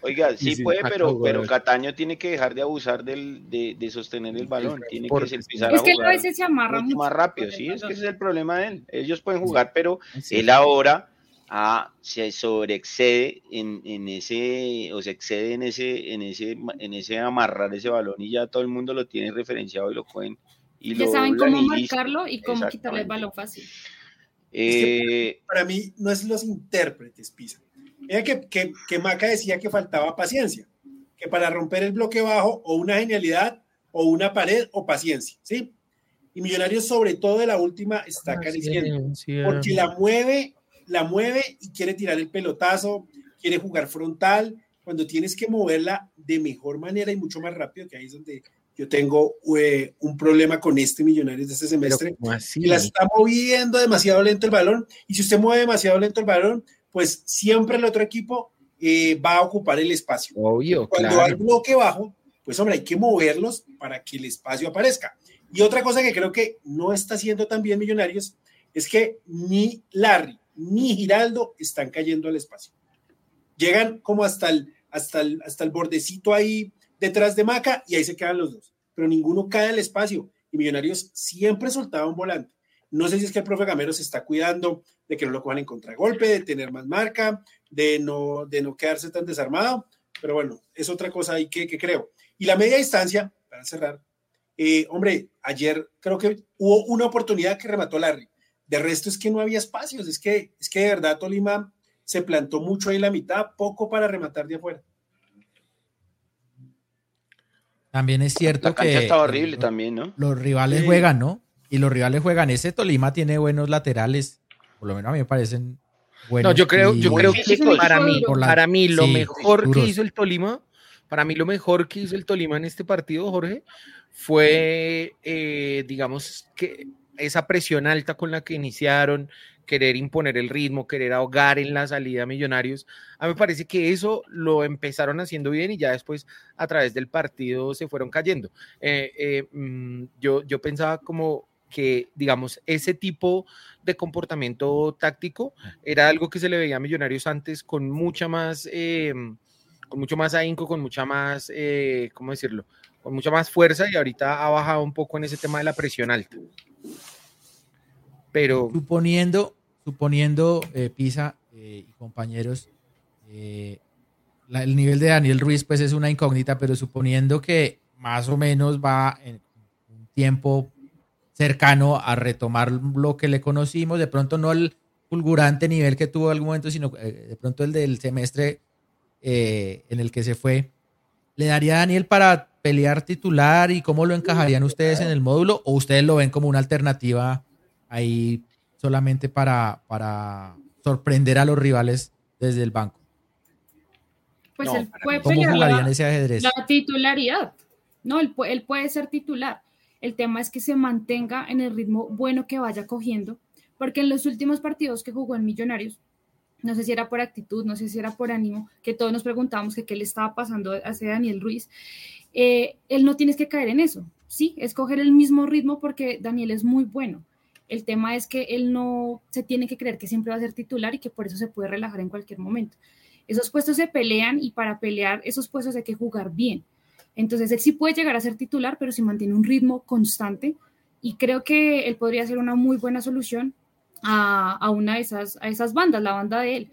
Oiga, sí, puede, pero, pero Cataño tiene que dejar de abusar del, de, sostener el balón. Tiene que empezar es que a veces se amarra mucho. Más rápido, sí, es que ese es el problema de él. Ellos pueden jugar, pero él ahora ah, se sobreexcede en, en, ese, o se excede en ese, en ese, en ese amarrar ese balón y ya todo el mundo lo tiene referenciado y lo pueden. Y ya saben cómo marcarlo y cómo quitarle el balón fácil. Eh, para mí no es los intérpretes, Pisa. Mira que, que, que, Maca decía que faltaba paciencia, que para romper el bloque bajo o una genialidad o una pared o paciencia, ¿sí? Y Millonarios sobre todo de la última está acariciando, porque la mueve, la mueve y quiere tirar el pelotazo, quiere jugar frontal, cuando tienes que moverla de mejor manera y mucho más rápido, que ahí es donde yo tengo eh, un problema con este Millonarios de este semestre. La está moviendo demasiado lento el balón. Y si usted mueve demasiado lento el balón, pues siempre el otro equipo eh, va a ocupar el espacio. Obvio, Cuando hay bloque bajo, pues hombre, hay que moverlos para que el espacio aparezca. Y otra cosa que creo que no está haciendo tan bien Millonarios es que ni Larry ni Giraldo están cayendo al espacio. Llegan como hasta el, hasta el, hasta el bordecito ahí detrás de Maca y ahí se quedan los dos. Pero ninguno cae al espacio y Millonarios siempre soltaba un volante. No sé si es que el profe Gamero se está cuidando de que no lo cojan en contragolpe, de tener más marca, de no, de no quedarse tan desarmado, pero bueno, es otra cosa ahí que, que creo. Y la media distancia, para cerrar, eh, hombre, ayer creo que hubo una oportunidad que remató Larry. De resto es que no había espacios, es que, es que de verdad Tolima se plantó mucho ahí la mitad, poco para rematar de afuera. También es cierto que. La estaba horrible también, ¿no? Los rivales juegan, ¿no? Y los rivales juegan. Ese Tolima tiene buenos laterales. Por lo menos a mí me parecen buenos. No, yo creo, yo creo que para mí, para mí lo mejor que hizo el Tolima, para mí lo mejor que hizo el Tolima en este partido, Jorge, fue, eh, digamos, que esa presión alta con la que iniciaron, querer imponer el ritmo, querer ahogar en la salida a Millonarios. A mí me parece que eso lo empezaron haciendo bien y ya después a través del partido se fueron cayendo. Eh, eh, mm, yo, yo pensaba como que, digamos, ese tipo de comportamiento táctico era algo que se le veía a Millonarios antes con mucha más, eh, con mucho más ahínco, con mucha más, ¿cómo decirlo? Con mucha más fuerza y ahorita ha bajado un poco en ese tema de la presión alta. Pero... Suponiendo, suponiendo, eh, Pisa eh, y compañeros, eh, el nivel de Daniel Ruiz pues es una incógnita, pero suponiendo que más o menos va en un tiempo cercano a retomar lo que le conocimos, de pronto no el fulgurante nivel que tuvo en algún momento, sino de pronto el del semestre en el que se fue, ¿le daría a Daniel para pelear titular y cómo lo encajarían ustedes en el módulo o ustedes lo ven como una alternativa ahí solamente para, para sorprender a los rivales desde el banco. Pues él puede pelear la, titularidad. No, él, él puede ser titular. El tema es que se mantenga en el ritmo bueno que vaya cogiendo, porque en los últimos partidos que jugó en Millonarios, no sé si era por actitud, no sé si era por ánimo, que todos nos preguntábamos que qué le estaba pasando a ese Daniel Ruiz, eh, él no tienes que caer en eso, sí, escoger el mismo ritmo porque Daniel es muy bueno, El tema es que él no se tiene que creer que siempre va a ser titular y que por eso se puede relajar en cualquier momento. Esos puestos se pelean y para pelear esos puestos hay que jugar bien. Entonces él sí puede llegar a ser titular, pero si mantiene un ritmo constante y creo que él podría ser una muy buena solución a, una de esas, a esas bandas, la banda de él.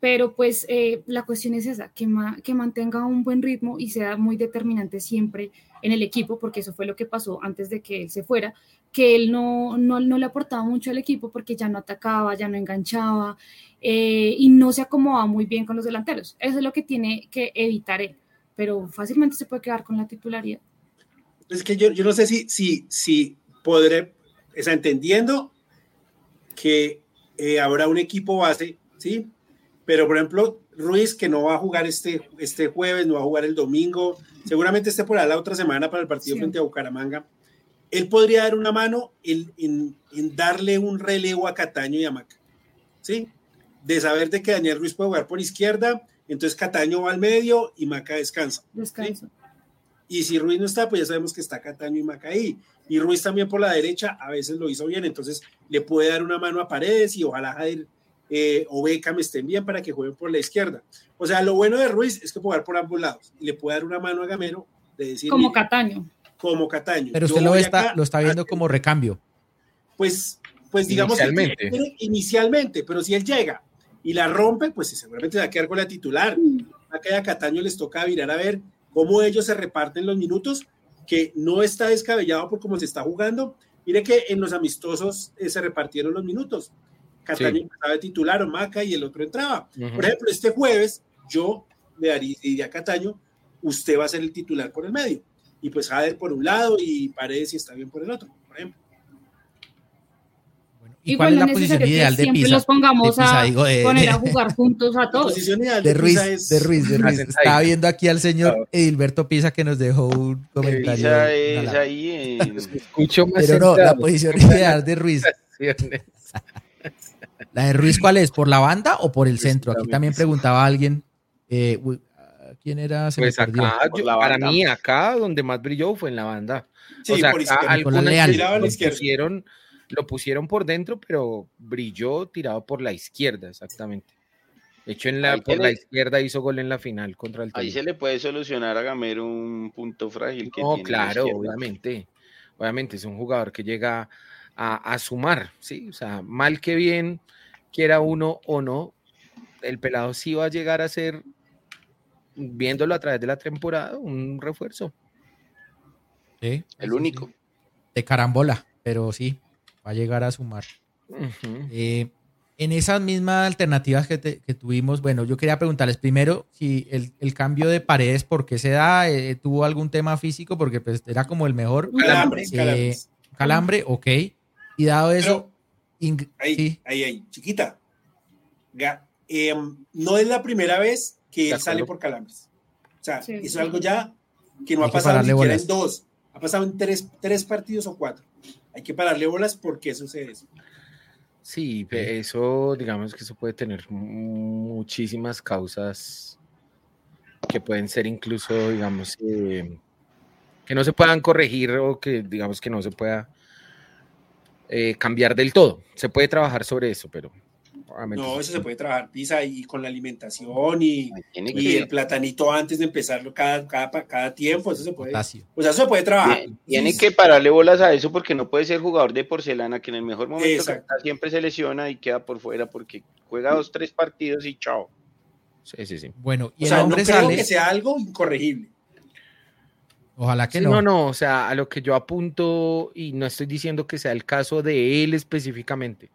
Pero pues eh, la cuestión es esa, que, que mantenga un buen ritmo y sea muy determinante siempre en el equipo, porque eso fue lo que pasó antes de que él se fuera, que él no, no, no le aportaba mucho al equipo porque ya no atacaba, ya no enganchaba eh, y no se acomodaba muy bien con los delanteros. Eso es lo que tiene que evitar él, pero fácilmente se puede quedar con la titularidad. Es que yo, yo no sé si, si, si podré, está entendiendo que eh, habrá un equipo base, ¿sí? Pero, por ejemplo, Ruiz, que no va a jugar este, este jueves, no va a jugar el domingo, seguramente esté por ahí la otra semana para el partido frente a Bucaramanga. Él podría dar una mano en, en, darle un relevo a Cataño y a Maca, ¿sí? De saber de que Daniel Ruiz puede jugar por izquierda, entonces Cataño va al medio y Maca descansa. Descansa. Y si Ruiz no está, pues ya sabemos que está Cataño y Maca ahí. Y Ruiz también por la derecha, a veces lo hizo bien, entonces le puede dar una mano a Paredes y ojalá Jair eh, o Beckham estén bien para que jueguen por la izquierda. O sea, lo bueno de Ruiz es que puede jugar por ambos lados y le puede dar una mano a Gamero de decir. Como Cataño. Como Cataño. Pero usted lo, está, lo está viendo como recambio. Pues, pues digamos inicialmente. Que, inicialmente, pero si él llega y la rompe, pues seguramente va a quedar con la titular. A Cataño les toca virar a ver cómo ellos se reparten los minutos, que no está descabellado por cómo se está jugando. Mire que en los amistosos eh, se repartieron los minutos. Cataño estaba de titular, o Maca y el otro entraba. Por ejemplo, este jueves yo le daría a Cataño, usted va a ser el titular por el medio. Y pues Jader por un lado y Paredes si está bien por el otro, por ejemplo. ¿Y cuál es la posición ideal de Pisa? Siempre los pongamos a poner a jugar juntos a todos. de, Ruiz, de Ruiz, de Ruiz. Estaba viendo aquí al señor Edilberto Pisa que nos dejó un comentario. Pisa es ahí Escucho más Pero no, la posición ideal de Ruiz. ¿La de Ruiz cuál es? ¿Por la banda o por el centro? Aquí también preguntaba alguien. Eh, ¿Quién era? pues acá, para mí, acá donde más brilló fue en la banda. Sí, o sea, por acá, algunos lo pusieron, lo pusieron por dentro, pero brilló tirado por la izquierda, exactamente. De hecho, en la, por la izquierda hizo gol en la final contra el Ahí se le puede solucionar a Gamero un punto frágil que no, claro, obviamente. Obviamente, es un jugador que llega a, a, sumar, ¿sí? O sea, mal que bien, quiera uno o no, el pelado sí va a llegar a ser, viéndolo a través de la temporada, un refuerzo. Sí, el único. De carambola, pero sí, va a llegar a sumar. Eh, en esas mismas alternativas que, tuvimos, bueno, yo quería preguntarles primero si el, cambio de paredes, ¿por qué se da? Eh, ¿Tuvo algún tema físico? Porque pues, era como el mejor. Calambre, eh, calambre. ok. Y dado eso... ahí, ahí, ahí, chiquita. Em, no es la primera vez que él sale por calambres. O sea, eso es algo ya que no ha pasado ni siquiera en dos. Ha pasado en tres, tres partidos o cuatro hay que pararle bolas porque sucede eso. Sí, eso, digamos que eso puede tener muchísimas causas que pueden ser incluso, digamos, que no se puedan corregir o que, digamos, que no se pueda eh, cambiar del todo. Se puede trabajar sobre eso, pero no, eso se puede trabajar pisa y con la alimentación y, y el platanito antes de empezarlo cada, cada, tiempo, eso se puede. O sea, eso se puede trabajar. Tiene, que pararle bolas a eso porque no puede ser jugador de porcelana que en el mejor momento siempre se lesiona y queda por fuera porque juega dos, tres partidos y chao. Sí, sí, sí. Bueno, y o sea, no creo que sea algo incorregible. Ojalá que no. No, no, o sea, a lo que yo apunto, y no estoy diciendo que sea el caso de él específicamente,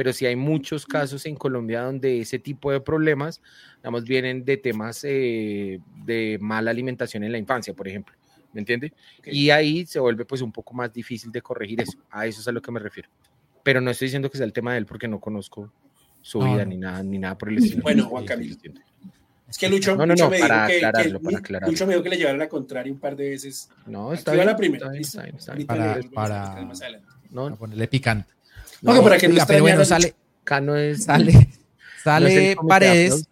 pero sí hay muchos casos en Colombia donde ese tipo de problemas, digamos, vienen de temas eh, de mala alimentación en la infancia, por ejemplo. ¿Me entiende? Y ahí se vuelve pues un poco más difícil de corregir eso. A eso es a lo que me refiero. Pero no estoy diciendo que sea el tema de él porque no conozco su vida ni nada ni nada por el estilo. Bueno, Juan Camilo. Es que Lucho, no, no, no, me para dijo que, para aclararlo. Lucho me dijo que le llevara la contraria un par de veces. No, está bien. la primera. Está bien, está bien, Para, para, no, ponerle picante. No, para que no pero bueno, sale, sale, sale Paredes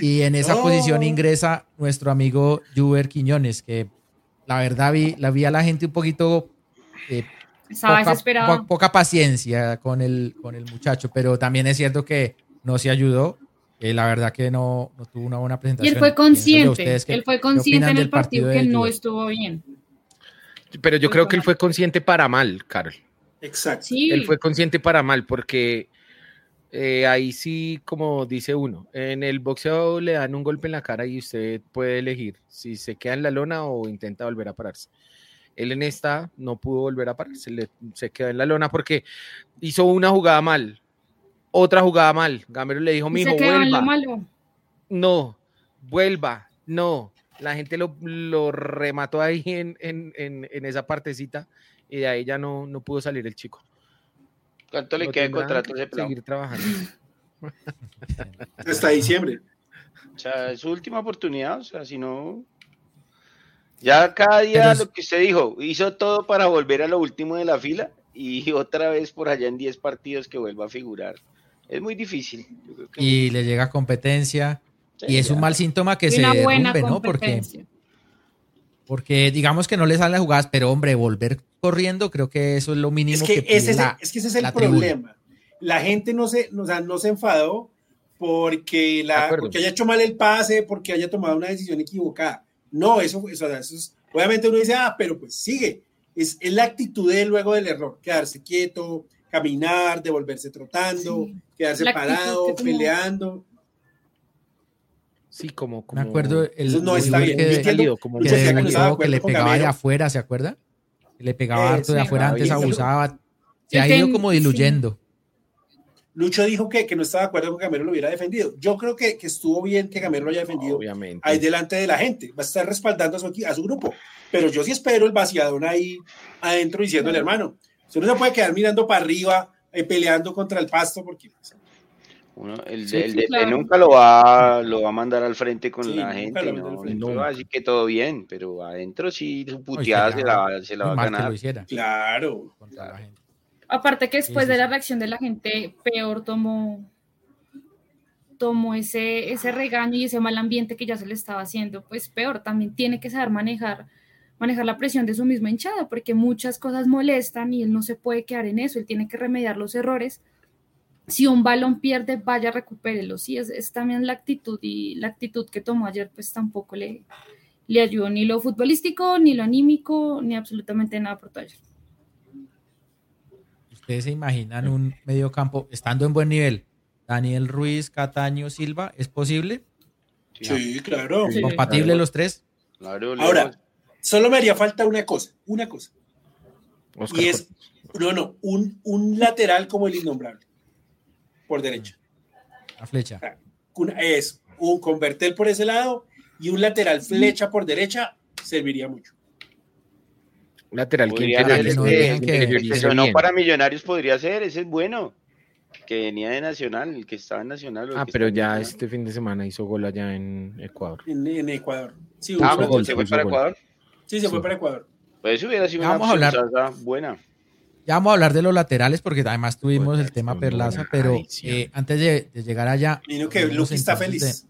y en esa posición ingresa nuestro amigo Juber Quiñones, que la verdad vi, la vi a la gente un poquito eh, poca, poca, paciencia con el, con el muchacho, pero también es cierto que no se ayudó. Eh, la verdad que no, no, tuvo una buena presentación. Y él fue consciente, él fue consciente en el partido, que no estuvo bien. Pero yo creo que él fue consciente para mal, Carol. Exacto. Él fue consciente para mal porque eh, ahí sí, como dice uno, en el boxeo le dan un golpe en la cara y usted puede elegir si se queda en la lona o intenta volver a pararse. Él en esta no pudo volver a pararse, se quedó en la lona porque hizo una jugada mal, otra jugada mal. Gamero le dijo, mijo, vuelva. No, vuelva, no. La gente lo, remató ahí en, en, esa partecita y de ahí ya no, no pudo salir el chico. ¿Cuánto le queda de contrato ese Seguir trabajando. Hasta diciembre. O sea, es su última oportunidad, o sea, si no... Ya cada día lo que usted dijo, hizo todo para volver a lo último de la fila y otra vez por allá en 10 partidos que vuelva a figurar. Es muy difícil. y le llega competencia y es un mal síntoma que se derrumbe, ¿no? Porque, porque digamos que no le salen las jugadas, pero hombre, volver corriendo, creo que eso es lo mínimo es que, ese, es, que ese es el problema. La gente no se, no, no se enfadó porque, la, porque haya hecho mal el pase, porque haya tomado una decisión equivocada. No, eso, eso, es, obviamente uno dice, ah, pero pues sigue. Es, es, la actitud de luego del error, quedarse quieto, caminar, devolverse trotando, quedarse parado, peleando. Sí, como, Me acuerdo el, no está bien. que, como que, le pegaba de afuera, ¿se acuerda? Le pegaba harto de afuera, antes abusaba. Se ha ido como diluyendo. Lucho dijo que, que no estaba de acuerdo con que Gamero lo hubiera defendido. Yo creo que, que estuvo bien que Gamero lo haya defendido Obviamente. ahí delante de la gente. Va a estar respaldando a su, a su grupo. Pero yo sí espero el vaciadón ahí adentro diciéndole, hermano, usted no se puede quedar mirando para arriba, eh, peleando contra el pasto, porque el, de nunca lo va, lo va a mandar al frente con la gente, no, así que todo bien, pero adentro sí su puteada se la, se la va a ganar. Claro. Aparte que después de la reacción de la gente, peor tomó, tomó ese, ese regaño y ese mal ambiente que ya se le estaba haciendo, pues peor, también tiene que saber manejar, manejar la presión de su misma hinchada, porque muchas cosas molestan y él no se puede quedar en eso, él tiene que remediar los errores si un balón pierde, vaya, recupérelo. Sí, es, también la actitud y la actitud que tomó ayer, pues tampoco le, le ayudó ni lo futbolístico, ni lo anímico, ni absolutamente nada por todo ¿Ustedes se imaginan un medio campo estando en buen nivel? Daniel Ruiz, Cataño, Silva, ¿es posible? Sí, claro. ¿Compatible los tres? Ahora, solo me haría falta una cosa, una cosa. y es, no, no, un, un lateral como el innombrable por derecha. La flecha. Es un converter por ese lado y un lateral flecha por derecha serviría mucho. Lateral que, no, para Millonarios podría ser, ese es bueno. Que venía de Nacional, el que estaba en Nacional. Ah, pero ya este fin de semana hizo gol allá en Ecuador. En, Ecuador. Sí, ah, ¿se fue para Ecuador? Sí, se fue para Ecuador. Pues eso hubiera sido una vamos a hablar. buena. Ya vamos a hablar de los laterales porque además tuvimos el tema Perlaza, pero eh, antes de, llegar allá. Mira que Luke está feliz.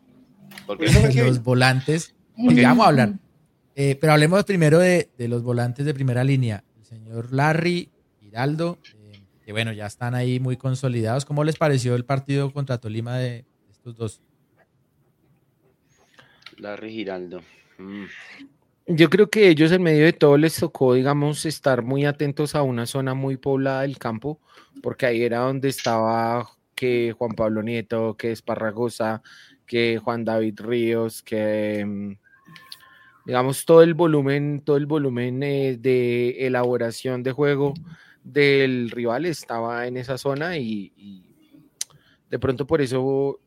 De, los volantes, porque vamos a hablar. Eh, pero hablemos primero de, los volantes de primera línea. El señor Larry, Giraldo, eh, que bueno, ya están ahí muy consolidados. ¿Cómo les pareció el partido contra Tolima de estos dos? Larry Giraldo. Mm. Yo creo que ellos en medio de todo les tocó, digamos, estar muy atentos a una zona muy poblada del campo, porque ahí era donde estaba que Juan Pablo Nieto, que Esparragosa, que Juan David Ríos, que mm, digamos todo el volumen, todo el volumen eh, de elaboración de juego del rival estaba en esa zona y, y de pronto por eso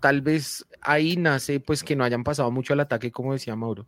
tal vez ahí nace pues que no hayan pasado mucho al ataque, como decía Mauro.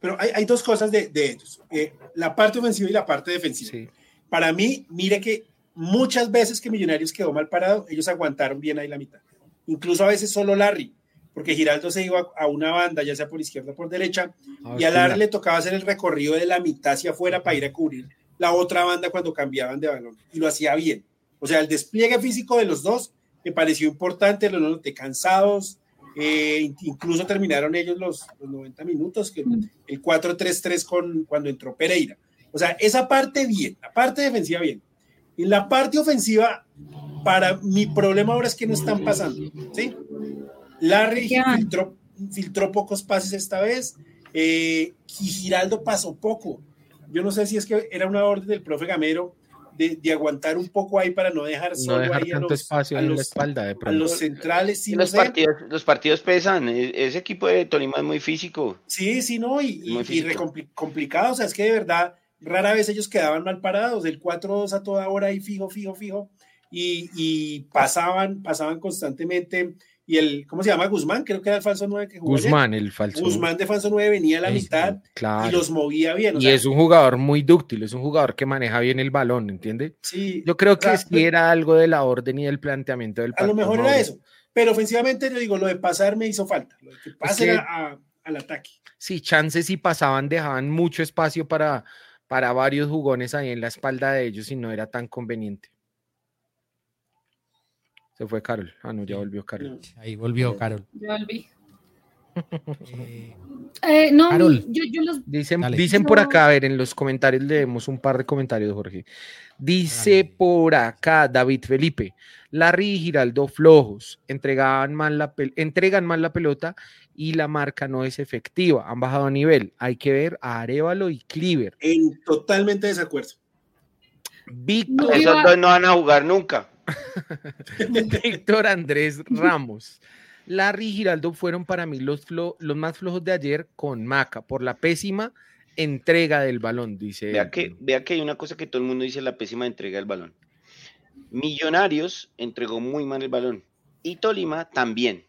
Pero hay, hay dos cosas de, de ellos, eh, la parte ofensiva y la parte defensiva. Para mí, mire que muchas veces que Millonarios quedó mal parado, ellos aguantaron bien ahí la mitad. Incluso a veces solo Larry, porque Giraldo se iba a una banda, ya sea por izquierda o por derecha, ah, y a Larry le tocaba hacer el recorrido de la mitad hacia afuera para ir a cubrir la otra banda cuando cambiaban de balón, y lo hacía bien. O sea, el despliegue físico de los dos me pareció importante, los noté cansados, eh, incluso terminaron ellos los, 90 minutos, que mm. el 4-3-3 con cuando entró Pereira. O sea, esa parte bien, la parte defensiva bien. En la parte ofensiva, para mi problema ahora es que no están pasando, ¿sí? Larry filtró, filtró pocos pases esta vez, eh, y Giraldo pasó poco. Yo no sé si es que era una orden del profe Gamero de, aguantar un poco ahí para no dejar solo no dejar ahí tanto espacio en la espalda de a los centrales. los, partidos, los partidos pesan, e, ese equipo de Tolima es muy físico. Sí, sí, no, y, y, complicado, o sea, es que de verdad rara vez ellos quedaban mal parados, del 4-2 a toda hora y fijo, fijo, fijo, y, y pasaban, pasaban constantemente y el, ¿cómo se llama? Guzmán, creo que era el falso 9 que jugó. Guzmán, el falso. Guzmán de falso 9 venía a la mitad y los movía bien. y es un jugador muy dúctil, es un jugador que maneja bien el balón, ¿entiende? Sí. Yo creo que sí era algo de la orden y del planteamiento del partido. A lo mejor era eso, pero ofensivamente yo digo, lo de pasar me hizo falta, lo de que pase al ataque. Sí, chances y pasaban, dejaban mucho espacio para, para varios jugones ahí en la espalda de ellos y no era tan conveniente. Se fue Carol. Ah, no, ya volvió Carol. Ahí volvió Carol. Ya volví. Eh, eh, no, Carol, yo, los... Dicen, dicen por acá, a ver, en los comentarios leemos un par de comentarios, Jorge. Dice por acá David Felipe, Larry y Giraldo flojos, entregaban mal la entregan mal la pelota y la marca no es efectiva, han bajado a nivel. Hay que ver a Arevalo y Cleaver. En totalmente desacuerdo. Víctor. Esos dos no van a jugar nunca. Víctor Andrés Ramos. Larry y Giraldo fueron para mí los, los más flojos de ayer con Maca por la pésima entrega del balón, dice. Vea que, vea que hay una cosa que todo el mundo dice, la pésima entrega del balón. Millonarios entregó muy mal el balón y Tolima también,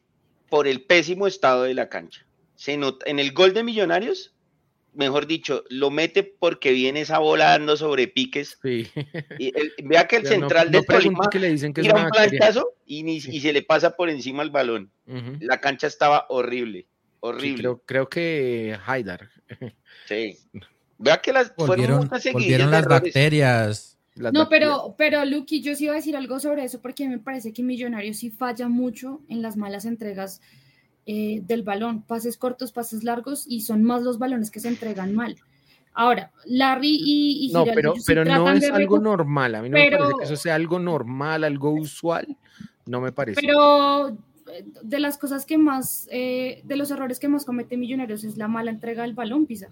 por el pésimo estado de la cancha. Se nota, en el gol de Millonarios mejor dicho, lo mete porque viene esa volando sobre piques. Sí. Y vea que el central de Tolima que le dicen que tira un plantazo y, ni, y se le pasa por encima el balón. La cancha estaba horrible, horrible. creo, creo, que Haidar. Sí. Vea que las volvieron, volvieron las bacterias. no, pero, pero Lucky, yo sí iba a decir algo sobre eso porque me parece que Millonarios sí falla mucho en las malas entregas eh, del balón, pases cortos, pases largos y son más los balones que se entregan mal. Ahora, Larry y, No, pero, pero no es algo normal. A mí no me parece que eso sea algo normal, algo usual. No me parece. Pero eh, de las cosas que más, eh, de los errores que más comete Millonarios es la mala entrega del balón, Pisa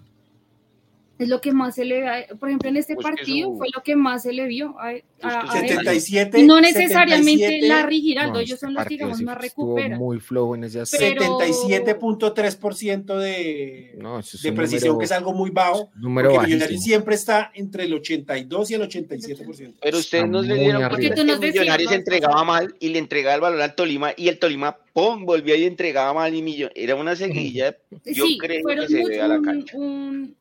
es lo que más se le ve, por ejemplo, en este pues partido fue lo que más se le vio a, a, 77, no necesariamente Larry Giraldo, ellos son los que digamos más recuperan. Muy flojo en ese aspecto. 77.3% de, de precisión, que es algo muy bajo. Número porque siempre está entre el 82 y el 87%. Pero ustedes nos le dieron porque que Millonarios entregaba mal y le entregaba el valor al Tolima y el Tolima, ¡pum!, volvía y entregaba mal y millón. Era una seguilla, yo creo que se ve a la cancha. Un,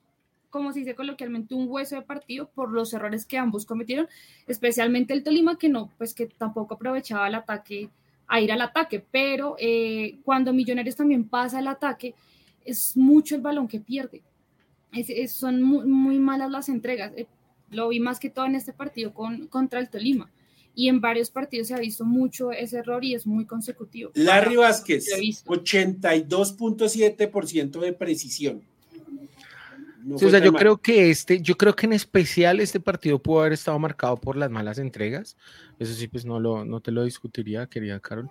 como se dice coloquialmente, un hueso de partido por los errores que ambos cometieron, especialmente el Tolima, que no, pues que tampoco aprovechaba el ataque a ir al ataque, pero eh, cuando Millonarios también pasa el ataque, es mucho el balón que pierde. son muy, malas las entregas. Eh, lo vi más que todo en este partido con, contra el Tolima. Y en varios partidos se ha visto mucho ese error y es muy consecutivo. Larry Vázquez, 82.7% de precisión o sea, yo creo que este, yo creo que en especial este partido pudo haber estado marcado por las malas entregas. Eso sí, pues no lo, no te lo discutiría, querida Carol.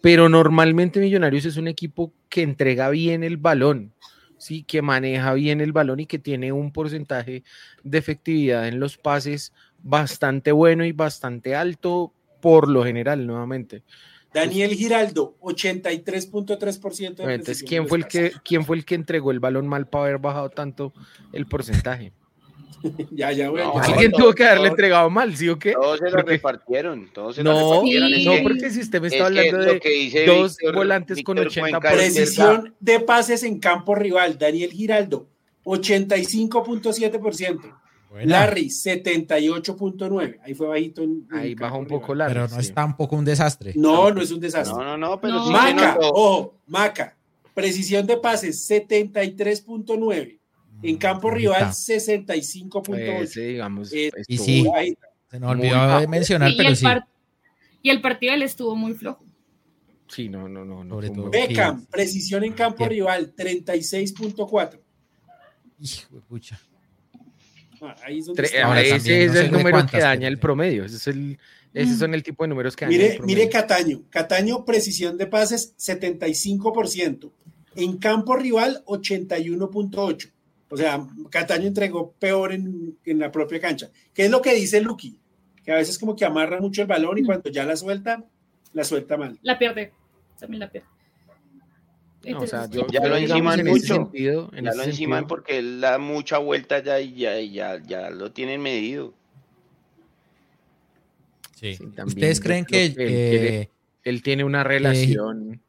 Pero normalmente Millonarios es un equipo que entrega bien el balón, sí, que maneja bien el balón y que tiene un porcentaje de efectividad en los pases bastante bueno y bastante alto por lo general, nuevamente. Daniel Giraldo, 83.3%. Entonces, ¿quién fue, el que, ¿quién fue el que entregó el balón mal para haber bajado tanto el porcentaje? ya, ya, bueno. Alguien tuvo que haberle entregado mal, ¿sí o qué? Todos se lo repartieron. Todos se no, lo repartieron. no, porque si usted me está hablando de dos volantes con 80%. Precisión de pases en campo rival. Daniel Giraldo, 85.7%. Larry, 78.9. Ahí fue bajito. Ahí bajó un poco Larry. Pero no es tampoco un desastre. No, no es un desastre. No, no, no, pero Maca, ojo, Maca. Precisión de pases, 73.9. En campo rival, 65.8. Pues, digamos, y sí, se nos olvidó de mencionar, pero sí. Y el partido él estuvo muy flojo. Sí, no, no, no. no Beckham, precisión en campo rival, 36.4. Hijo de pucha. Ese es el número que daña el promedio. Ese es el, esos son el tipo de números que mire, daña Mire Cataño. Cataño, precisión de pases, 75%. En campo rival, 81.8%. O sea, Cataño entregó peor en, en, la propia cancha. ¿Qué es lo que dice Lucky? Que a veces como que amarra mucho el balón y cuando ya la suelta, la suelta mal. La pierde. También la pierde. O sea, ya lo enciman mucho. ya lo enciman porque él da mucha vuelta ya y ya, ya, ya lo tienen medido. Sí. ¿Ustedes creen que, él, tiene una relación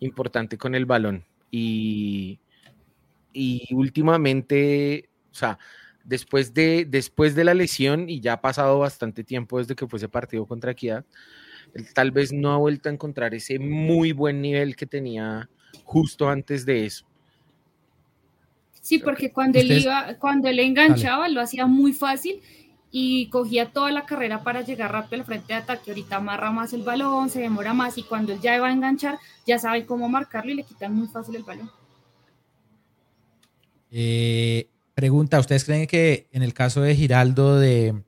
importante con el balón? Y, y últimamente, o sea, después de, después de la lesión, y ya ha pasado bastante tiempo desde que fue ese partido contra Equidad, él tal vez no ha vuelto a encontrar ese muy buen nivel que tenía justo antes de eso. Sí, porque cuando él iba, cuando él enganchaba, lo hacía muy fácil y cogía toda la carrera para llegar rápido al frente de ataque. Ahorita amarra más el balón, se demora más y cuando él ya va a enganchar, ya sabe cómo marcarlo y le quitan muy fácil el balón. Eh, pregunta, ¿ustedes creen que en el caso de Giraldo, de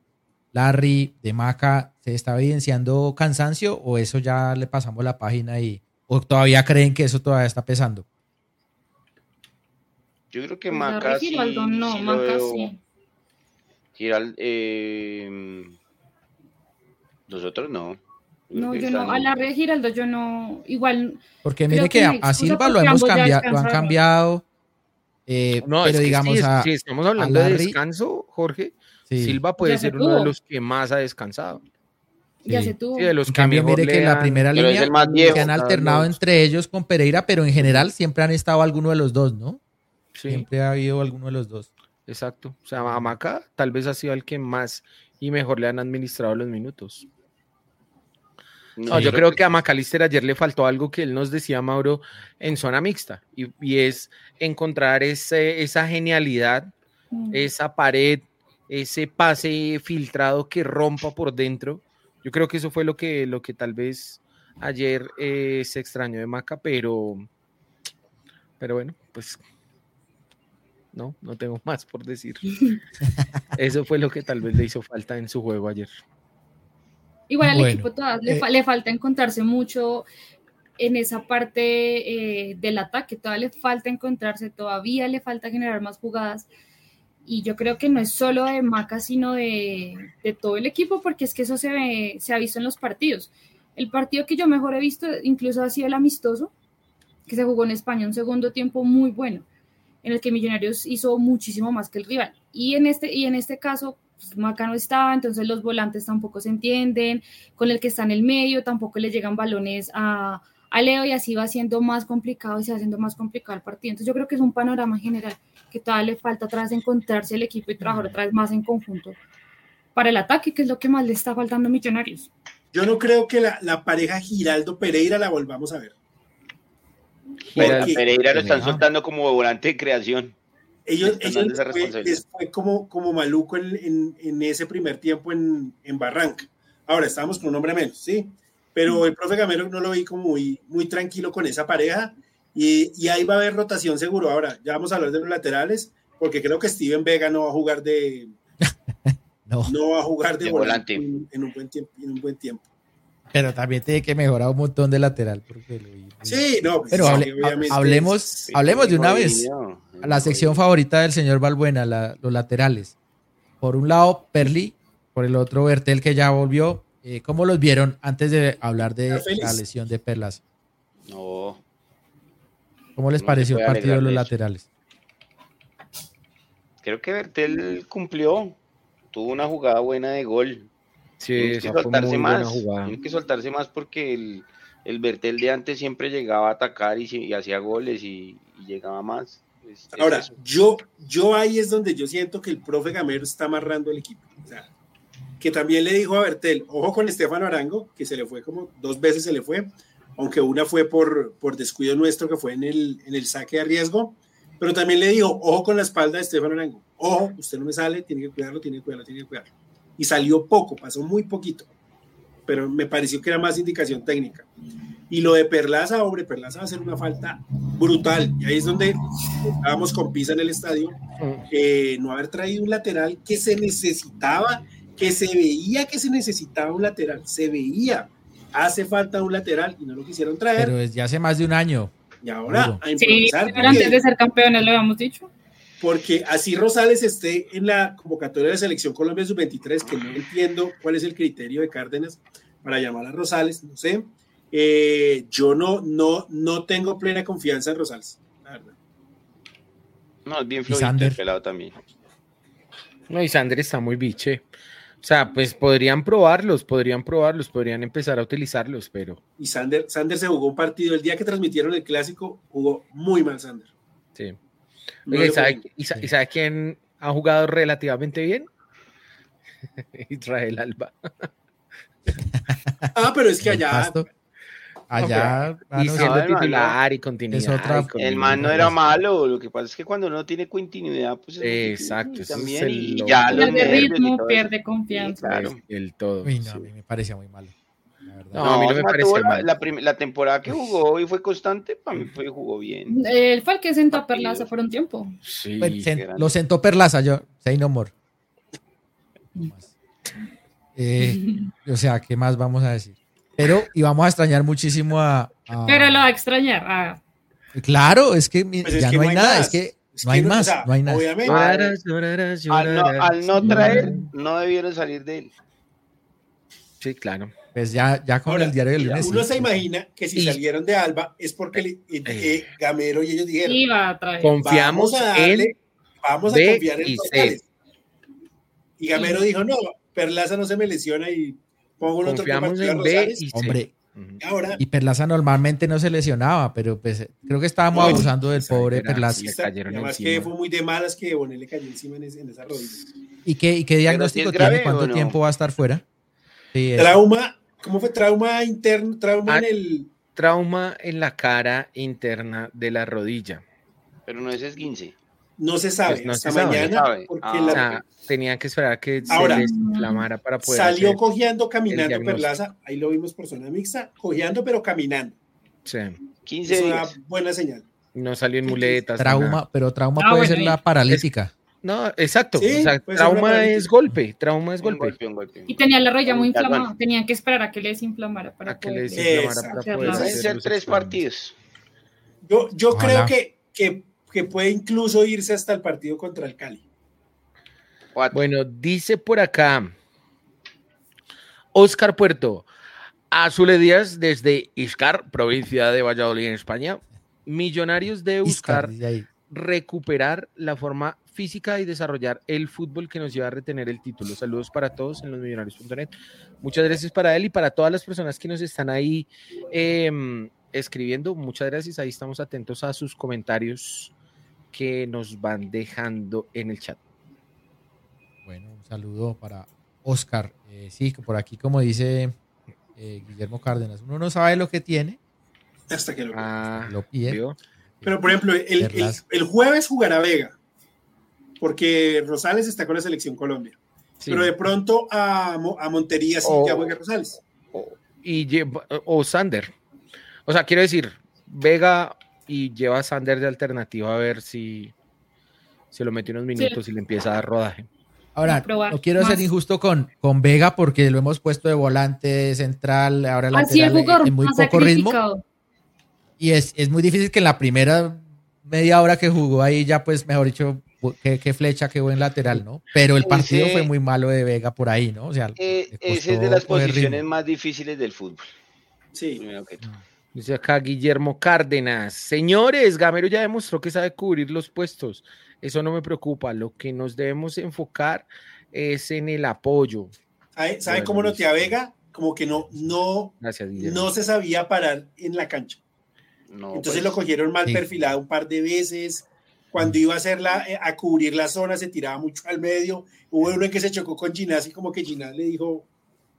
Larry, de Maca, se está evidenciando cansancio o eso ya le pasamos la página y o todavía creen que eso todavía está pesando? Yo creo que pues Maca sí, no, Maca sí. Giral, eh, nosotros no. No, yo no, a la red Giraldo yo no, igual. Porque mire que, a, Silva lo hemos cambiado, lo han cambiado. Eh, no, pero digamos si, estamos hablando de descanso, Jorge, Silva puede ser uno de los que más ha descansado. Ya se tuvo. de los en cambio, mire que la primera línea se han alternado entre ellos con Pereira, pero en general siempre han estado alguno de los dos, ¿no? Siempre ha habido alguno de los dos. Exacto. O sea, a Maca tal vez ha sido el que más y mejor le han administrado los minutos. No, yo creo que a Macalister ayer le faltó algo que él nos decía, Mauro, en zona mixta, y, es encontrar ese, esa genialidad, mm. esa pared, ese pase filtrado que rompa por dentro. Yo creo que eso fue lo que, lo que tal vez ayer eh, se extrañó de Maca, pero, pero bueno, pues no, no tengo más por decir. Eso fue lo que tal vez le hizo falta en su juego ayer. Igual al equipo todavía le, eh, falta encontrarse mucho en esa parte eh, del ataque, todavía le falta encontrarse, todavía le falta generar más jugadas. Y yo creo que no es solo de Maca, sino de, todo el equipo, porque es que eso se, se ha visto en los partidos. El partido que yo mejor he visto incluso ha sido el amistoso, que se jugó en España, un segundo tiempo muy bueno en el que Millonarios hizo muchísimo más que el rival. Y en este, y en este caso, pues, Maca no estaba, entonces los volantes tampoco se entienden, con el que está en el medio tampoco le llegan balones a, a Leo y así va siendo más complicado y se va haciendo más complicado el partido. Entonces yo creo que es un panorama general que todavía le falta atrás encontrarse el equipo y trabajar otra vez más en conjunto para el ataque, que es lo que más le está faltando a Millonarios. Yo no creo que la, la pareja Giraldo Pereira la volvamos a ver. Pereira lo están soltando como volante de creación. Ellos, les, fue, como, como maluco en, en, ese primer tiempo en, en, Barranca. Ahora estamos con un hombre menos, sí. Pero el profe Gamero no lo vi como muy, muy tranquilo con esa pareja. Y, y, ahí va a haber rotación seguro. Ahora, ya vamos a hablar de los laterales, porque creo que Steven Vega no va a jugar de. no. va a jugar de, volante, En, un buen tiempo, en un buen tiempo. Pero también tiene que mejorar un montón de lateral. Porque sí, no. Pues pero hablemos, hablemos de una vez a la sección favorita del señor Balbuena, los laterales. Por un lado, Perli, por el otro, Bertel, que ya volvió. Eh, ¿Cómo los vieron antes de hablar de la lesión de Perlas? No. ¿Cómo les pareció el partido de los laterales? Creo que Bertel cumplió. Tuvo una jugada buena de gol Sí, tiene que soltarse más. Tiene que soltarse más porque el, el Bertel de antes siempre llegaba a atacar y, hacía goles y, llegaba más. Ahora, yo, yo ahí es donde yo siento que el profe Gamero está amarrando el equipo. Que también le dijo a Bertel, ojo con Estefano Arango, que se le fue como dos veces se le fue, aunque una fue por, por descuido nuestro que fue en el, en el saque de riesgo, pero también le dijo, ojo con la espalda de Estefano Arango, ojo, usted no me sale, tiene que cuidarlo, tiene que cuidarlo, tiene que cuidarlo y salió poco, pasó muy poquito. pero me pareció que era más indicación técnica. Y lo de Perlaza, hombre, Perlaza va a ser una falta brutal. Y ahí es donde estábamos con Pisa en el estadio. Eh, no haber traído un lateral que se necesitaba, que se veía que se necesitaba un lateral, se veía. Hace falta un lateral y no lo quisieron traer. Pero desde hace más de un año. Y ahora a improvisar. pero antes de ser campeones lo habíamos dicho. Porque así Rosales esté en la convocatoria de selección Colombia sub-23, que no entiendo cuál es el criterio de Cárdenas para llamar a Rosales, no sé. Eh, yo no, no, no tengo plena confianza en Rosales, la verdad. No, es bien flojito pelado también. No, y Sander está muy biche. O sea, pues podrían probarlos, podrían probarlos, podrían empezar a utilizarlos, pero. Y Sander, Sander se jugó un partido. El día que transmitieron el clásico, jugó muy mal Sander. Sí. ¿y, sabe, quién ha jugado relativamente bien? Israel Alba. ah, pero es que allá. Allá y siendo titular y continuidad. el man no era malo, lo que pasa es que cuando uno tiene continuidad, pues exacto, también y ya pierde ritmo, pierde confianza. Claro, el todo. a mí me parecía muy malo. No, a mí no me parece mal. La, la, temporada que jugó y fue constante, para mí fue, jugó bien. Él fue el que sentó a Perlaza por un tiempo. Sí, pues, lo sentó Perlaza, yo, say no more. Eh, o sea, ¿qué más vamos a decir? Pero íbamos a extrañar muchísimo a. Pero lo va a extrañar. Claro, es que pues ya no, hay nada, es que no hay más, no hay nada. Al, no, traer, no debieron salir de él. Sí, claro. Pues ya, ya con el diario del lunes. Uno se imagina que si salieron de Alba es porque eh, Gamero y ellos dijeron: Iba a traer. Confiamos en. Vamos a confiar en los Y Gamero dijo: No, Perlaza no se me lesiona y Pongo un Confiamos en B y Hombre, y Perlaza normalmente no se lesionaba, pero pues creo que estábamos abusando del pobre Perlaza. Además que fue muy de malas que Bonet le cayó encima en, esa rodilla. ¿Y qué, y qué diagnóstico tiene? ¿Cuánto tiempo va a estar fuera? trauma, ¿cómo fue? Trauma interno, trauma ah, en el... Trauma en la cara interna de la rodilla. Pero no es esguince. No se sabe pues hasta mañana. Porque ah. tenían que esperar a que se les inflamara para poder. Salió cojeando, caminando Perlaza. Ahí lo vimos por zona mixta, cojeando, pero caminando. Sí. 15 es una buena señal. No salió en muletas. Trauma, pero trauma ah, puede ser la paralítica. no, exacto. trauma es golpe. Trauma es golpe. Y tenía la rodilla muy inflamada. Tenían que esperar a que les inflamara para que les inflamara para poder. ser tres partidos. Yo, yo creo que, que que puede incluso irse hasta el partido contra el Cali. Bueno, dice por acá Oscar Puerto, Azule Díaz desde Iscar, provincia de Valladolid en España. Millonarios de buscar recuperar la forma física y desarrollar el fútbol que nos lleva a retener el título. Saludos para todos en los millonarios.net. Muchas gracias para él y para todas las personas que nos están ahí em, escribiendo. Muchas gracias. Ahí estamos atentos a sus comentarios que nos van dejando en el chat. Bueno, un saludo para Oscar. Eh, sí, por aquí, como dice eh, Guillermo Cárdenas, uno no sabe lo que tiene hasta que lo, ah, pide. Pero, por ejemplo, el, jueves jugará Vega, porque Rosales está con la selección Colombia. Pero de pronto a, a Montería sí que juega Rosales. O, y, o Sander. O sea, quiero decir, Vega y lleva a Sander de alternativa a ver si se lo mete unos minutos y le empieza a dar rodaje. Ahora, no quiero ser injusto con, con Vega porque lo hemos puesto de volante central, ahora lateral en muy poco ritmo. Y es, muy difícil que en la primera media hora que jugó ahí ya, pues, mejor dicho, qué, flecha, qué buen lateral, ¿no? Pero el partido fue muy malo de Vega por ahí, ¿no? O sea, eh, ese es de las posiciones más difíciles del fútbol. Sí. Dice acá Guillermo Cárdenas. Señores, Gamero ya demostró que sabe cubrir los puestos. Eso no me preocupa. Lo que nos debemos enfocar es en el apoyo. ¿Sabe cómo no te avega? Como que no, no, no se sabía parar en la cancha. Entonces pues, lo cogieron mal perfilado un par de veces. Cuando iba a hacerla, eh, a cubrir la zona, se tiraba mucho al medio. Hubo uno en que se chocó con Ginás y como que Ginás le dijo,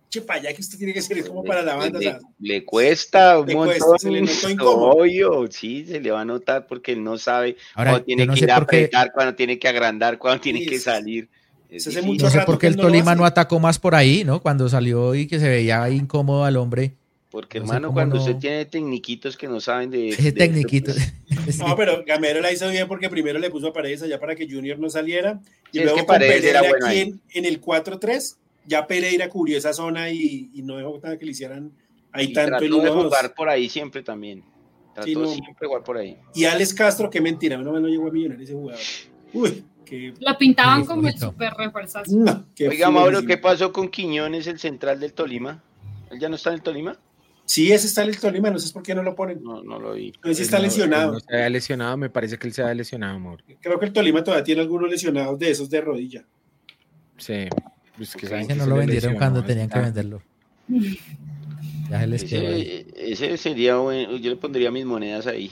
che, para allá que usted tiene que ser como para la banda. Le, cuesta un montón. se le notó sí, se le va a notar porque él no sabe cuando tiene que ir a apretar, cuando tiene que agrandar, cuando tiene que salir. no sé por qué el Tolima no, atacó más por ahí, ¿no? Cuando salió y que se veía incómodo al hombre. Porque, hermano, cuando usted tiene tecniquitos que no saben de. tecniquitos. no, pero Gamero la hizo bien porque primero le puso a Paredes allá para que Junior no saliera. Y luego con Pereira aquí en, el 4-3, ya Pereira cubrió esa zona y, no dejó nada que le hicieran ahí tanto el de jugar por ahí siempre también. Trató siempre jugar por ahí. Y Alex Castro, qué mentira, no, no llegó a millonar ese jugador. Uy. Que... Lo pintaban como el super refuerzazo. Oiga, Mauro, ¿qué pasó con Quiñones, el central del Tolima? ¿Él ya no está en el Tolima? Sí, ese está en el Tolima, no sé por qué no lo ponen. No, no lo vi. No sé si está lesionado. No, se ha lesionado, me parece que él se ha lesionado, amor. Creo que el Tolima todavía tiene algunos lesionados de esos de rodilla. Sí. Pues que ese no lo vendieron cuando tenían que venderlo. Ya se les ese, ese sería bueno, yo le pondría mis monedas ahí.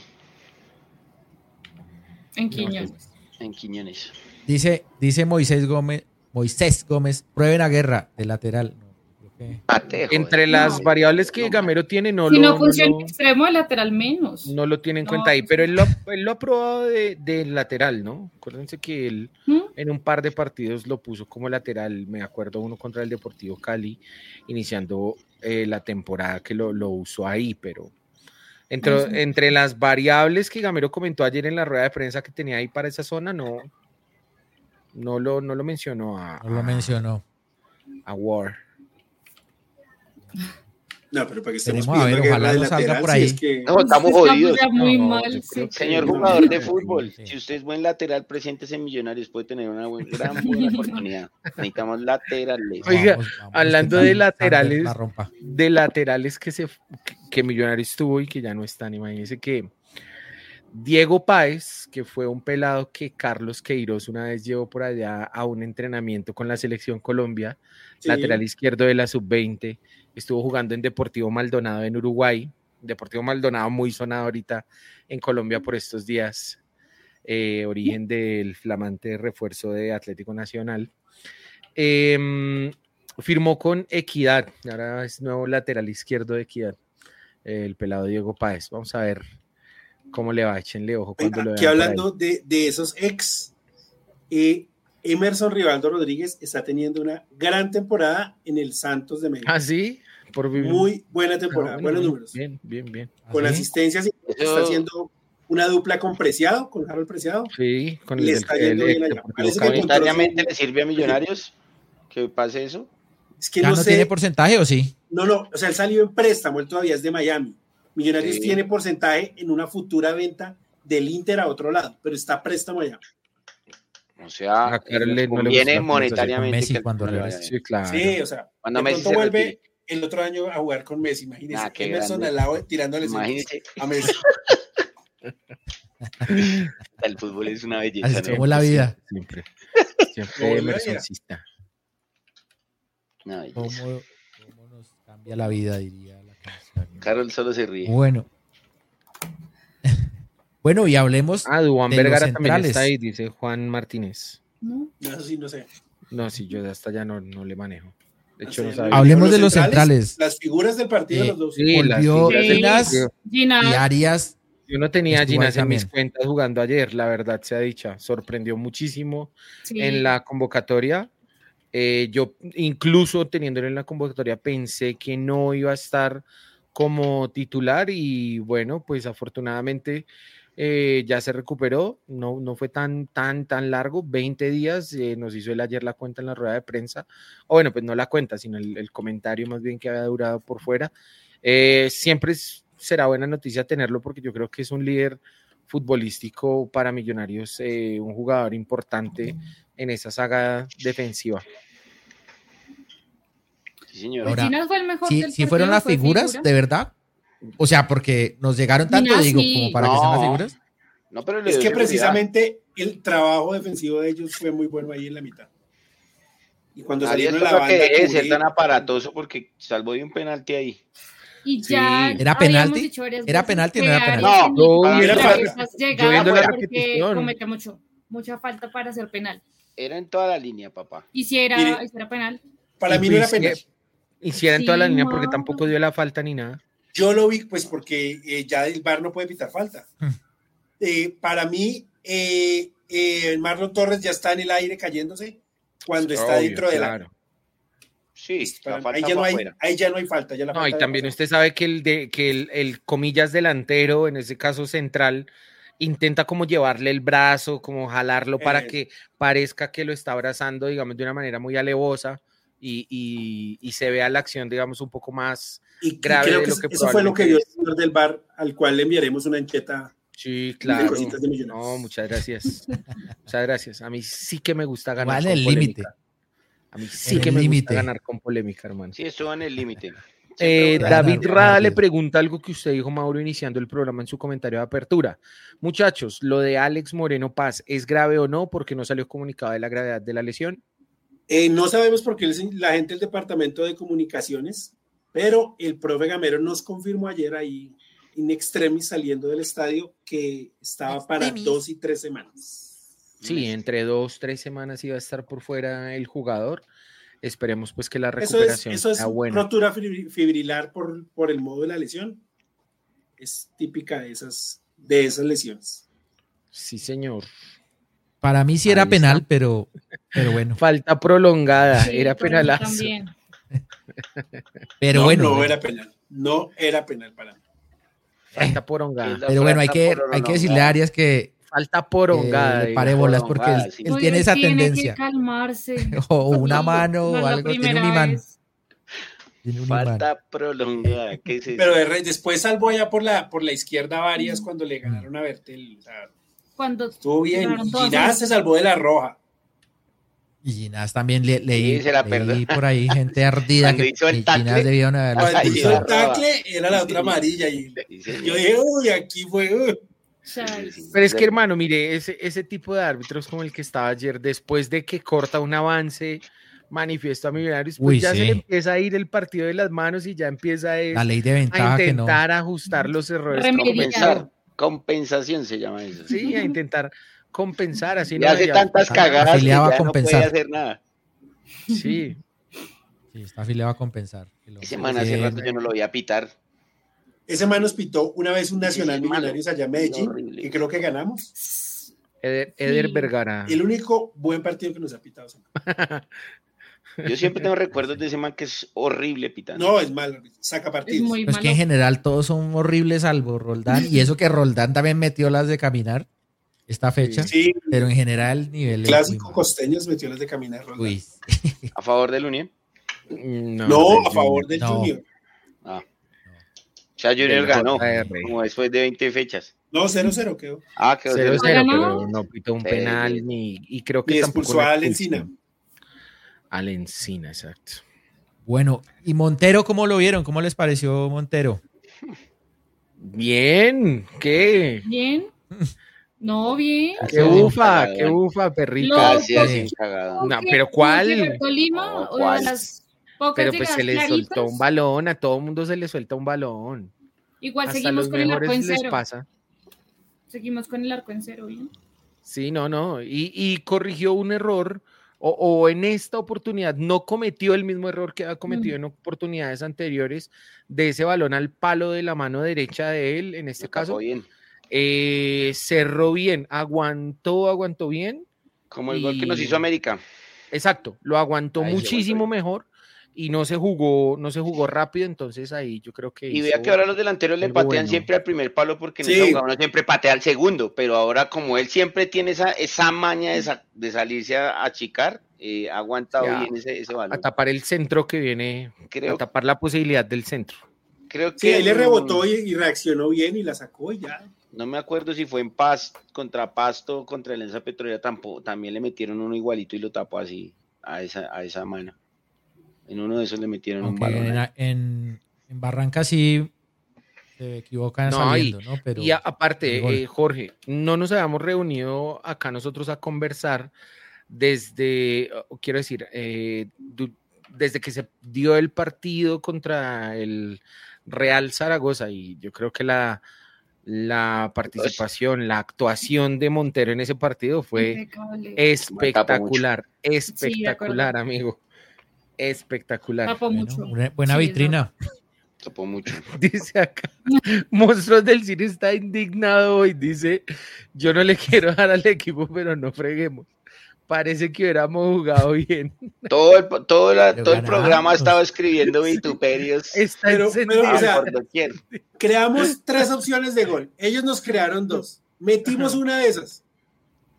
En Quiñones. En Quiñones. Dice, dice Moisés Gómez, Moisés Gómez, prueben a guerra de lateral. Entre las variables que Gamero tiene, no si lo. no funciona extremo, de lateral menos. No lo tiene en cuenta ahí, pero él lo, él lo ha probado de, lateral, ¿no? Acuérdense que él ¿Mm? en un par de partidos lo puso como lateral. Me acuerdo uno contra el Deportivo Cali, iniciando eh, la temporada que lo, lo, usó ahí, pero. Entre, entre las variables que Gamero comentó ayer en la rueda de prensa que tenía ahí para esa zona, no, no lo, no lo mencionó a. No lo mencionó. A War. No, pero para que estemos a ver, ojalá no salga por ahí. No, estamos jodidos. Señor jugador de fútbol, si usted es buen lateral, presente en Millonarios, puede tener una buena, gran buena oportunidad. Necesitamos laterales. Oiga, hablando de laterales, de laterales que se que Millonarios tuvo y que ya no están, imagínense que Diego Páez, que fue un pelado que Carlos Queiroz una vez llevó por allá a un entrenamiento con la selección Colombia, lateral izquierdo de la sub-20, estuvo jugando en Deportivo Maldonado en Uruguay, Deportivo Maldonado muy sonado ahorita en Colombia por estos días, eh, origen del flamante refuerzo de Atlético Nacional. Em, firmó con Equidad, ahora es nuevo lateral izquierdo de Equidad, el pelado Diego Páez. Vamos a ver cómo le va, échenle ojo cuando lo Aquí hablando de, de, esos ex, eh, Emerson Rivaldo Rodríguez está teniendo una gran temporada en el Santos de México. ¿Ah, sí? Por Muy buena temporada, buenos números. Bien, bien, bien. Con asistencias, está haciendo una dupla con Preciado, con Harold Preciado. Sí, con el, le está yendo bien allá. ¿Voluntariamente le sirve a Millonarios que pase eso? Es que no, tiene porcentaje o sí? No, no, o sea, él salió en préstamo, él todavía es de Miami. Millonarios tiene porcentaje en una futura venta del Inter a otro lado, pero está préstamo allá. O sea, viene monetariamente. Messi cuando sí, claro. sí, o sea, cuando Messi vuelve el otro año a jugar con Messi, imagínese. Ah, Emerson al lado tirándole a Messi. el fútbol es una belleza. Así es como la vida. Siempre. Siempre Emersonista. ¿Cómo, ¿Cómo nos cambia la vida, diría la canción? Carol solo se ríe. Bueno. Bueno, y hablemos. Ah, Duan Vergara también está ahí, dice Juan Martínez. No, eso sí, no sé. No, sí, yo hasta ya no, no le manejo. De hecho, no. Hablemos de los centrales, Las figuras del partido de los dos. Sí, Volvió Ginas y Arias. Yo no tenía a Ginas en mis cuentas jugando ayer, la verdad sea dicha. Sorprendió muchísimo en la convocatoria. Eh, yo, incluso teniéndolo en la convocatoria, pensé que no iba a estar como titular y bueno, pues afortunadamente eh, ya se recuperó, no, no fue tan, tan, tan largo, 20 días, eh, nos hizo él ayer la cuenta en la rueda de prensa, o bueno, pues no la cuenta, sino el, comentario más bien que había durado por fuera. Eh, siempre será buena noticia tenerlo porque yo creo que es un líder futbolístico para Millonarios, un jugador importante en esa saga defensiva. Sí, señor. si, fueron las figuras, de verdad, o sea, porque nos llegaron tanto, digo, como para que sean las figuras. No, pero es que precisamente el trabajo defensivo de ellos fue muy bueno ahí en la mitad. Y cuando salieron la banda. Que ser tan aparatoso porque salvó de un penalti ahí. Y ya ¿Era penalti? ¿Era penalti o no era penalti? No, no era yo viendo la repetición. comete mucho, mucha falta para hacer penal. Era en toda la línea, papá. ¿Y si era, era penal? Para mí no era penal. Hiciera en toda la línea porque tampoco dio la falta ni nada. Yo lo vi, pues, porque eh, ya el bar no puede evitar falta. Hmm. Eh, para mí, eh, Marlon Torres ya está en el aire cayéndose. cuando está dentro del claro. Sí, ahí, ya no hay, ahí, ya no hay, falta. Ya no, y también usted sabe que el de que el, el, comillas delantero, en ese caso central, intenta como llevarle el brazo, como jalarlo para que parezca que lo está abrazando, digamos, de una manera muy alevosa y, y, se vea la acción, digamos, un poco más grave de lo que, Eso fue lo que dio el señor del bar, al cual le enviaremos una encheta. Sí, claro. No, muchas gracias. muchas gracias. A mí sí que me gusta ganar. ¿Cuál el límite? A mí sí que me gusta ganar con polémica, hermano. Sí, eso va en el límite. Eh, David Rada le pregunta algo que usted dijo, Mauro, iniciando el programa en su comentario de apertura. Muchachos, lo de Alex Moreno Paz, ¿es grave o no? Porque no salió comunicado de la gravedad de la lesión. Eh, no sabemos porque la gente del departamento de comunicaciones, pero el profe Gamero nos confirmó ayer ahí, in extremis, saliendo del estadio, que estaba para dos y tres semanas. Sí, entre dos, tres semanas iba a estar por fuera el jugador. Esperemos pues que la recuperación eso es, eso es rotura fibrilar por, por el modo de la lesión. Es típica de esas, de esas lesiones. Sí, señor. Para mí sí era penal, pero, pero bueno. Falta prolongada, era penal. También. pero bueno. No era penal. No era penal para mí. Falta prolongada. Pero bueno, hay que, hay que decirle a Arias que falta porongada. Eh, pare bolas porque él, tiene esa tiene tendencia. Que calmarse. o una mano o algo. Tiene un imán. Falta prolongada. Pero después salvó allá por la, por la izquierda varias cuando le ganaron a Bertel. Cuando estuvo bien. Ginás se salvó de la roja. Y Ginás también le, leí, leí por ahí gente ardida que hizo el tacle, debieron haberlo hizo el tacle era la otra amarilla. Y yo dije, uy, aquí fue. Pero es que, hermano, mire, ese, ese tipo de árbitros como el que estaba ayer, después de que corta un avance, manifiesto a Millonarios, pues ya se le empieza a ir el partido de las manos y ya empieza a, la ley de ventaja a intentar ajustar los errores. Compensar. Compensación se llama eso. Sí, a intentar compensar. Así no hace tantas cagadas que ya no puede hacer nada. Sí. Sí, está afiliado a compensar. Ese man hace rato yo no lo voy a pitar. Ese man nos pitó una vez un Nacional Millonarios allá en Medellín, y creo que ganamos. Eder, Vergara. El único buen partido que nos ha pitado. Yo siempre tengo recuerdos de ese man que es horrible pitando. No, es malo, saca partidos. Es, pues que en general todos son horribles salvo Roldán. y eso que Roldán también metió las de caminar esta fecha. Sí, pero en general el nivel. Clásico costeños metió las de caminar. Roldán. ¿A favor del Unión? No, a favor del Junior. Ah. Ya Junior ganó, como después de 20 fechas. No, 0-0 quedó. Ah, quedó 0-0, pero no pitó un penal ni, y creo que y expulsó a Alencina. Alencina, exacto. Bueno, ¿y Montero cómo lo vieron? ¿Cómo les pareció Montero? Bien, ¿qué? Bien. No, bien. Qué bufa, qué bufa, perrita. No, pero ¿cuál? Tolima, o ¿cuál? las pero pues se le soltó un balón, a todo mundo se le suelta un balón. Igual seguimos con el arco en cero. Pasa. Seguimos con el arco en cero, ¿bien? Sí, no, no. Y, corrigió un error, o, en esta oportunidad no cometió el mismo error que ha cometido mm. en oportunidades anteriores de ese balón al palo de la mano derecha de él, en este caso. Bien. Eh, cerró bien, aguantó, aguantó bien. Como el gol que nos hizo América. Exacto, lo aguantó muchísimo mejor y no se jugó, no se jugó rápido, entonces ahí yo creo que. Y vea que ahora los delanteros le patean siempre al primer palo porque en uno siempre patea al segundo, pero ahora como él siempre tiene esa, esa maña de, de salirse a achicar, eh, ha aguantado bien ese, ese, balón. A tapar el centro que viene, a tapar la posibilidad del centro. Creo que sí, él le rebotó y, reaccionó bien y la sacó y ya. No me acuerdo si fue en Paz contra Pasto, contra Alianza Petrolera, tampoco, también le metieron uno igualito y lo tapó así a esa, a esa mano. En uno de esos le metieron un balón. En, en, Barranca sí se equivocan saliendo, y, ¿no? Pero, y aparte, eh, Jorge, no nos habíamos reunido acá nosotros a conversar desde, quiero decir, eh, desde que se dio el partido contra el Real Zaragoza y yo creo que la, la participación, la actuación de Montero en ese partido fue espectacular, espectacular, amigo espectacular. buena vitrina. mucho. Dice acá, Monstruos del Cine está indignado y dice, yo no le quiero dar al equipo, pero no freguemos. Parece que hubiéramos jugado bien. Todo el, todo, todo el programa ha estado escribiendo vituperios. pero, o sea, creamos tres opciones de gol. Ellos nos crearon dos. Metimos una de esas.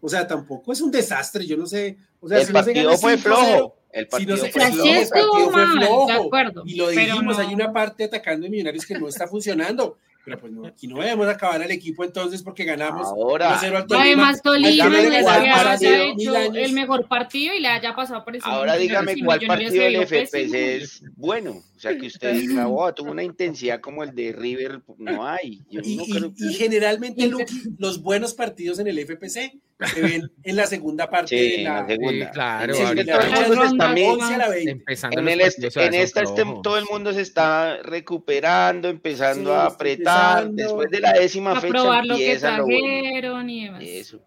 O sea, tampoco es un desastre. Yo no sé. O sea, el partido fue flojo. El partido, fue, flojo. Y lo dijimos, hay una parte atacando a Millonarios que no está funcionando. Pero pues no, aquí no debemos acabar al equipo entonces porque ganamos. Ahora, además Tolima haya hecho el mejor partido y le haya pasado por encima. Ahora dígame cuál partido del FPC es bueno. O sea, que usted diga, oh, tuvo una intensidad como el de River, no hay. y, generalmente, los buenos partidos en el FPC se ven en la segunda parte de la, segunda. claro, empezando en, el este, en esta este, todo el mundo se está recuperando, empezando a apretar. Después de la décima fecha probar lo que trajeron y demás. Eso.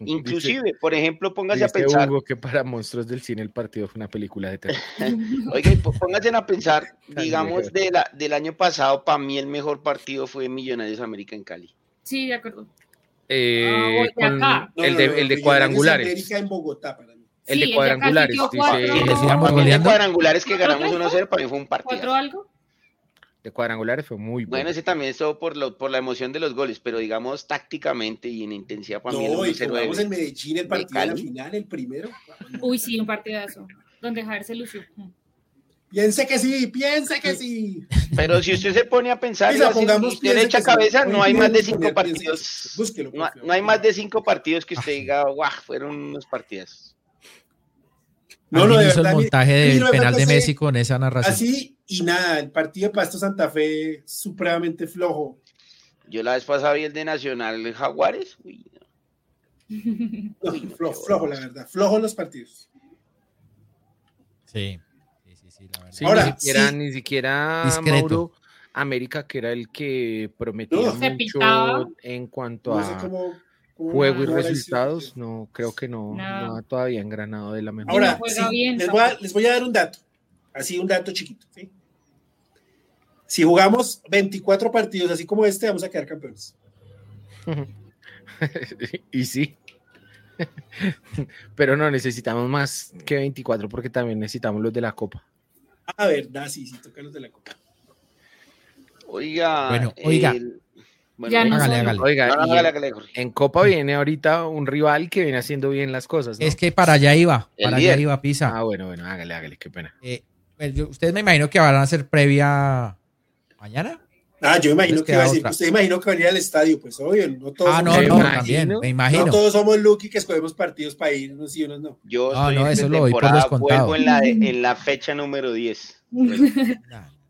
Inclusive, por ejemplo, póngase a pensar. que para monstruos del cine el partido fue una película de terror. Oiga, póngase a pensar, digamos, de la, del año pasado, para mí el mejor partido fue Millonarios América en Cali. Sí, de acuerdo. Eh, el, de, el de cuadrangulares. América en Bogotá, para mí. El de cuadrangulares. El de cuadrangulares que ganamos 1-0 para mí fue un partido. ¿Cuatro algo? de cuadrangulares fue muy bueno. Bueno, ese también es por, lo, por la emoción de los goles, pero digamos tácticamente y en intensidad para no, mí. No, y jugamos en Medellín el partido de la final, el primero. Uy, sí, un partidazo, donde Javier se lució. Piense que sí, piense que sí. Pero si usted se pone a pensar, y usted le echa cabeza, no hay más de cinco partidos. Búsquelo, no, no, hay más de cinco partidos que usted diga, guau, fueron unos partidos. No, no, hizo el montaje del penal de Messi con esa narración. Así y nada, el partido de Pasto Santa Fe supremamente flojo. Yo la vez pasada vi el de Nacional Jaguares. flojo, flojo, la verdad. Flojo los partidos. Sí. Sí, sí, sí, la verdad. Ahora, ni siquiera, ni siquiera Mauro América, que era el que prometía mucho en cuanto a juego y resultados, no, creo que no, no. ha todavía engranado de la mejor. Ahora, les, voy a, dar un dato, así un dato chiquito. Si jugamos 24 partidos así como este, vamos a quedar campeones. y sí. Pero no necesitamos más que 24 porque también necesitamos los de la Copa. Ah, verdad, sí, sí, toca los de la Copa. Oiga, bueno, oiga. Oiga, en Copa viene ahorita un rival que viene haciendo bien las cosas. Es que para allá iba, para allá iba Pisa. Ah, bueno, bueno, hágale, hágale, qué pena. Eh, pues ustedes me imagino que van a hacer previa mañana. Ah, yo imagino que va a decir, usted imagino que va a ir al estadio, pues obvio, no todos Ah, no, no, también, me imagino. No todos somos Lucky que escogemos partidos para ir, unos sí, unos no. Yo no, no, eso lo voy por descontado. en la, en la fecha número 10.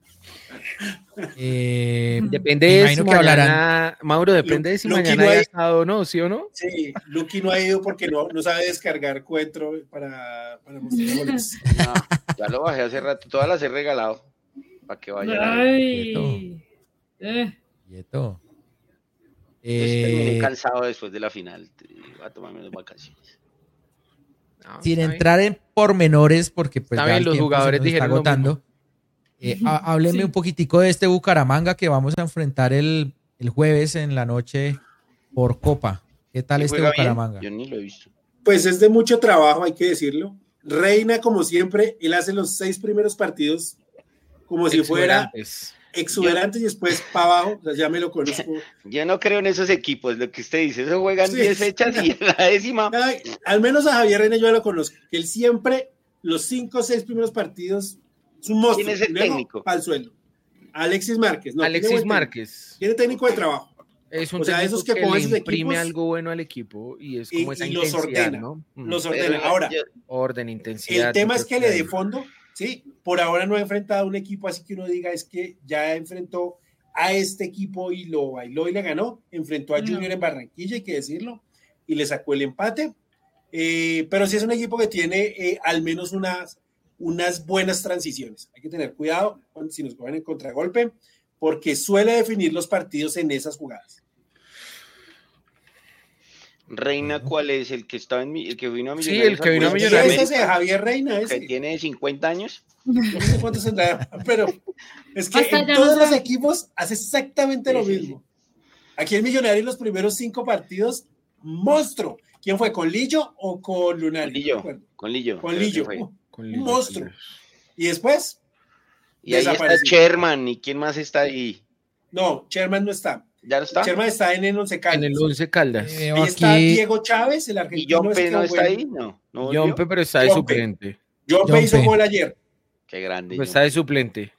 Eh, depende de si mañana, hablarán... Mauro, depende de si mañana no ha estado o no, ¿sí o no? Sí, Lucky no ha ido porque no, no sabe descargar Cuentro para, para mostrar goles. No, ya lo bajé hace rato, todas las he regalado para que vayan. Eh. Quieto. Eh, cansado después de la final, va a tomarme las vacaciones. Sin entrar en pormenores, porque pues ya los jugadores dijeron está agotando. Eh, hábleme un poquitico de este Bucaramanga que vamos a enfrentar el, el jueves en la noche por Copa. ¿Qué tal este Bucaramanga? Yo ni lo he visto. Pues es de mucho trabajo, hay que decirlo. Reina, como siempre, él hace los seis primeros partidos como si fuera exuberante y después para abajo, ya me lo conozco. Yo no creo en esos equipos, lo que usted dice, eso juegan 10 fechas y la décima. al menos a Javier Reina yo lo conozco, que él siempre, los cinco o seis primeros partidos es un monstruo. ¿Quién es el técnico? Al suelo. Alexis Márquez. No, Alexis Márquez. Tiene técnico de trabajo. Es un o sea, esos que, que le imprime algo bueno al equipo y es como esa y los ordena, ¿no? Los ordena. Ahora, orden, intensidad. El tema es que le dé fondo, sí. Por ahora no ha enfrentado a un equipo así que uno diga es que ya enfrentó a este equipo y lo bailó y le ganó. Enfrentó a Junior en Barranquilla, hay que decirlo, y le sacó el empate. Eh, pero sí es un equipo que tiene eh, al menos unas unas buenas transiciones. Hay que tener cuidado si nos cogen en contragolpe, porque suele definir los partidos en esas jugadas. Reina, ¿cuál es? ¿El que estaba en el que vino a Millonarios? Sí, el que vino a Millonarios. Ese es Javier Reina, ese. Que tiene 50 años. No sé cuántos tendrá, pero es que en todos los equipos hace exactamente lo mismo. Aquí en Millonarios los primeros cinco partidos, monstruo. ¿Quién fue? ¿Con Lillo o con Lunar? Con Lillo. Con Lillo. Con Lillo. Monstruo. Y después. Y ahí está Sherman. ¿Y quién más está ahí? No, Sherman no está. ¿Ya no está? Sherman está en el Once Caldas. En el Once Caldas. Eh, ahí está Diego Chávez, el argentino. ¿Y Jompe no está ahí? No. no Jompe, pero está de suplente. Jompe hizo gol ayer. Qué grande. Pues está de suplente.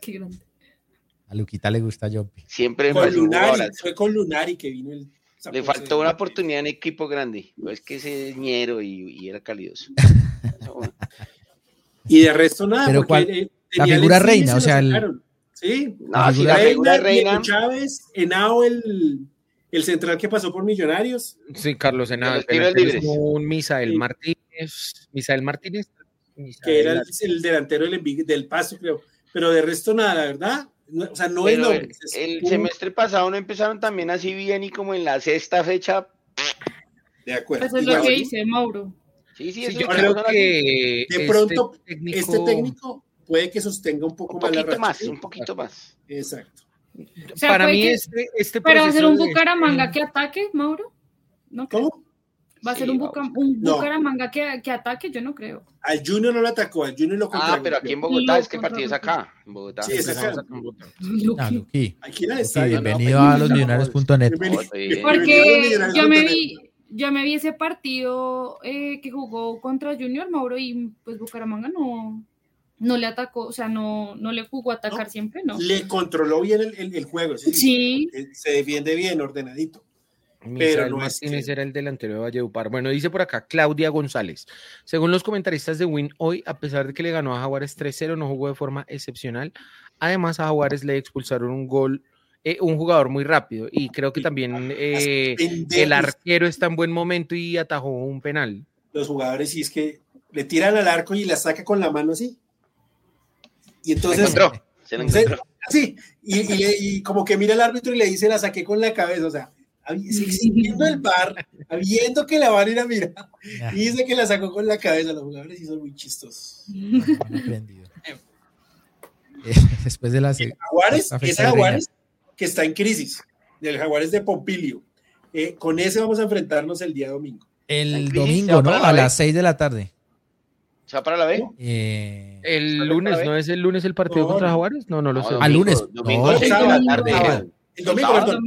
Qué grande. A Luquita le gusta Jompe. Siempre con Lunari, fue con Lunari que vino el. Le faltó una oportunidad en equipo grande. Pues que ese ñero y, y era calidoso. y de resto nada. Pero cuál, la figura reina, o sea, el, Sí, no, si la reina, reina. Chávez, Henao, el, el central que pasó por Millonarios. Sí, Carlos Henao. Un Misael Martínez. Misael Martínez. que era el, delantero del, del Paso, creo. Pero de resto nada, la verdad. o sea, no es nombre. El, semestre pasado no empezaron también así bien y como en la sexta fecha. De acuerdo. Eso es lo que dice Mauro. Sí, sí, eso yo creo que de pronto este técnico, este técnico puede que sostenga un poco más la racha. más, un poquito más. Exacto. O sea, Para mí, que, este, este ¿Pero va a ser un Bucaramanga que ataque, Mauro? ¿No ¿Cómo? ¿Va a ser un, Buca, un Bucaramanga que, que, ataque? Yo no creo. Al Junior no lo atacó, al Junior lo Ah, pero aquí en Bogotá es que el partido es acá. En Bogotá. Sí, es acá. Ah, Luqui. Aquí la está. Bienvenido a los millonarios.net. Porque yo me vi yo me vi ese partido eh, que jugó contra Junior Mauro y pues Bucaramanga no, no le atacó, o sea, no, no le jugó a atacar siempre, ¿no? Le controló bien el, el, juego, sí. Se defiende bien, ordenadito. pero no Martínez era el delantero de Valledupar. Bueno, dice por acá Claudia González. Según los comentaristas de Win hoy, a pesar de que le ganó a Jaguares 3-0, no jugó de forma excepcional. Además, a Jaguares le expulsaron un gol, eh, un jugador muy rápido. Y creo que también eh, el arquero está en buen momento y atajó un penal. Los jugadores, sí es que le tiran al arco y la saca con la mano así. Y entonces. Se encontró. Sí, y, y, como que mira el árbitro y le dice, la saqué con la cabeza, o sea, viendo el bar, viendo que la van a ir a mirar, y dice que la sacó con la cabeza, los jugadores sí son muy chistosos. Eh, después de la Jaguares, ese Jaguares que está en crisis, del Jaguares de Pompilio. Eh, con ese vamos a enfrentarnos el día domingo. El domingo, ¿no? A las 6 de la tarde. ¿Se para la B? Eh, el lunes, ¿no es el lunes el partido contra Jaguares? No, no lo sé. Al lunes. Domingo, no, la tarde. El domingo, perdón.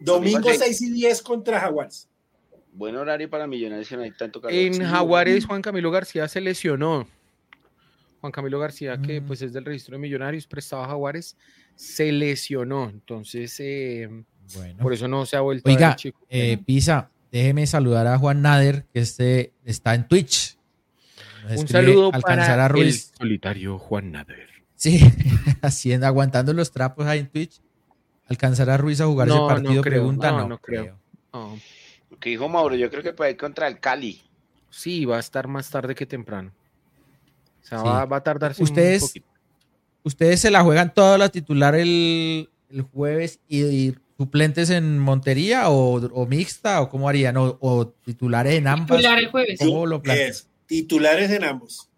Domingo 6 y 10 contra Jaguares. Buen horario para Millonarios que no hay tanto calor. En Jaguares, Juan Camilo García se lesionó. Juan Camilo García, que mm. pues es del registro de Millonarios, prestaba a Jaguares, se lesionó. Entonces, eh, bueno. por eso no se ha vuelto Oiga, a ver, chico. Eh, Pisa, déjeme saludar a Juan Nader, que este está en Twitch. Un saludo para el solitario Juan Nader. Sí, haciendo, aguantando los trapos ahí en Twitch. ¿Alcanzará Ruiz a jugar ese partido? No creo, Pregunta, no, no, creo. Lo que dijo Mauro, yo creo que puede ir contra el Cali. Sí, va a estar más tarde que temprano. O sea, va, va, a tardarse ustedes, un poquito. Ustedes se la juegan toda la titular el, el jueves y, suplentes en Montería o, o, mixta o cómo harían o, o titulares en ambas. Titular el jueves. ¿Cómo lo es, titulares en ambos.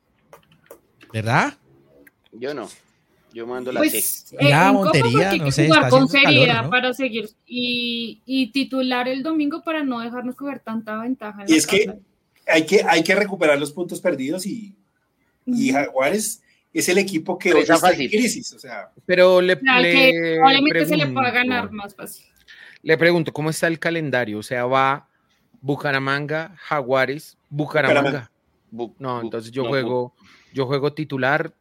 ¿Verdad? Yo no. Yo mando la pues, eh, la Montería, no sé. Jugar con seriedad ¿no? para seguir y, y, titular el domingo para no dejarnos coger tanta ventaja. y es que hay, que hay que recuperar los puntos perdidos y, y Jaguares es el equipo que hoy está en crisis. O sea. Pero le, claro, le que probablemente pregunto, se le pueda ganar más fácil. Le pregunto, ¿cómo está el calendario? O sea, va Bucaramanga, Jaguares, Bucaramanga. Bucaramanga. No, entonces yo no, juego, yo juego titular,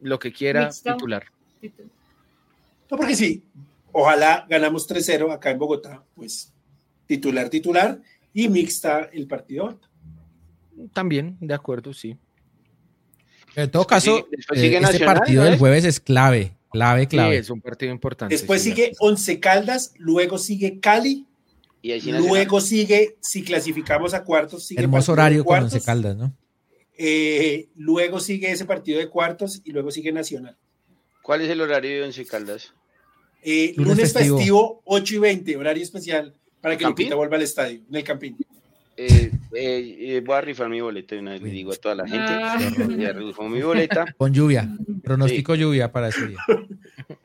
lo que quiera, Mixto. titular. No, porque sí, ojalá ganamos 3-0 acá en Bogotá, pues titular, titular y mixta el partido. También, de acuerdo, sí. En todo caso, sí, eh, este partido del jueves es clave, clave, clave. Sí, es un partido importante. Después sí, sigue Once Caldas, luego sigue Cali, y luego sigue, si clasificamos a cuartos, sigue Hermoso horario con Once Caldas, ¿no? Eh, luego sigue ese partido de cuartos y luego sigue Nacional. ¿Cuál es el horario de Once Caldas? Eh, lunes, lunes festivo. festivo. 8 y 20, horario especial para que Lupita vuelva al estadio, en el Campín. Eh, eh, voy a rifar mi boleta y una vez le digo a toda la gente, ah. ya rifó mi boleta. Con lluvia, pronóstico sí. lluvia para ese día.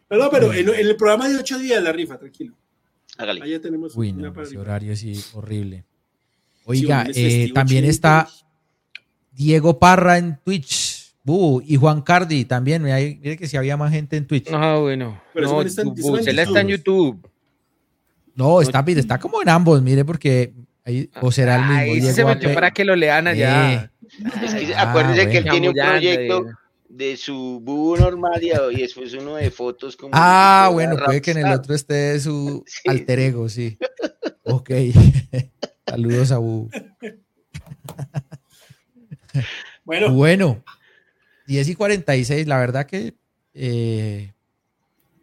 No, no pero en, en, el programa de 8 días la rifa, tranquilo. Hágale. Allá tenemos Uy, no, ese horario sí horrible. Oiga, eh, también está Diego Parra en Twitch. y Juan Cardi también. Mire que si había más gente en Twitch. Ah, bueno. Pero no, está, está, en YouTube. No, está, está como en ambos, mire, porque ahí, o será el mismo. Ahí se metió para que lo lean allá. Es que acuérdese que él tiene un proyecto de su búho normal y, después uno de fotos como Ah, bueno, puede que en el otro esté su alter ego, sí. ok. Saludos a búho. bueno. Bueno. 10 y 46, la verdad que eh,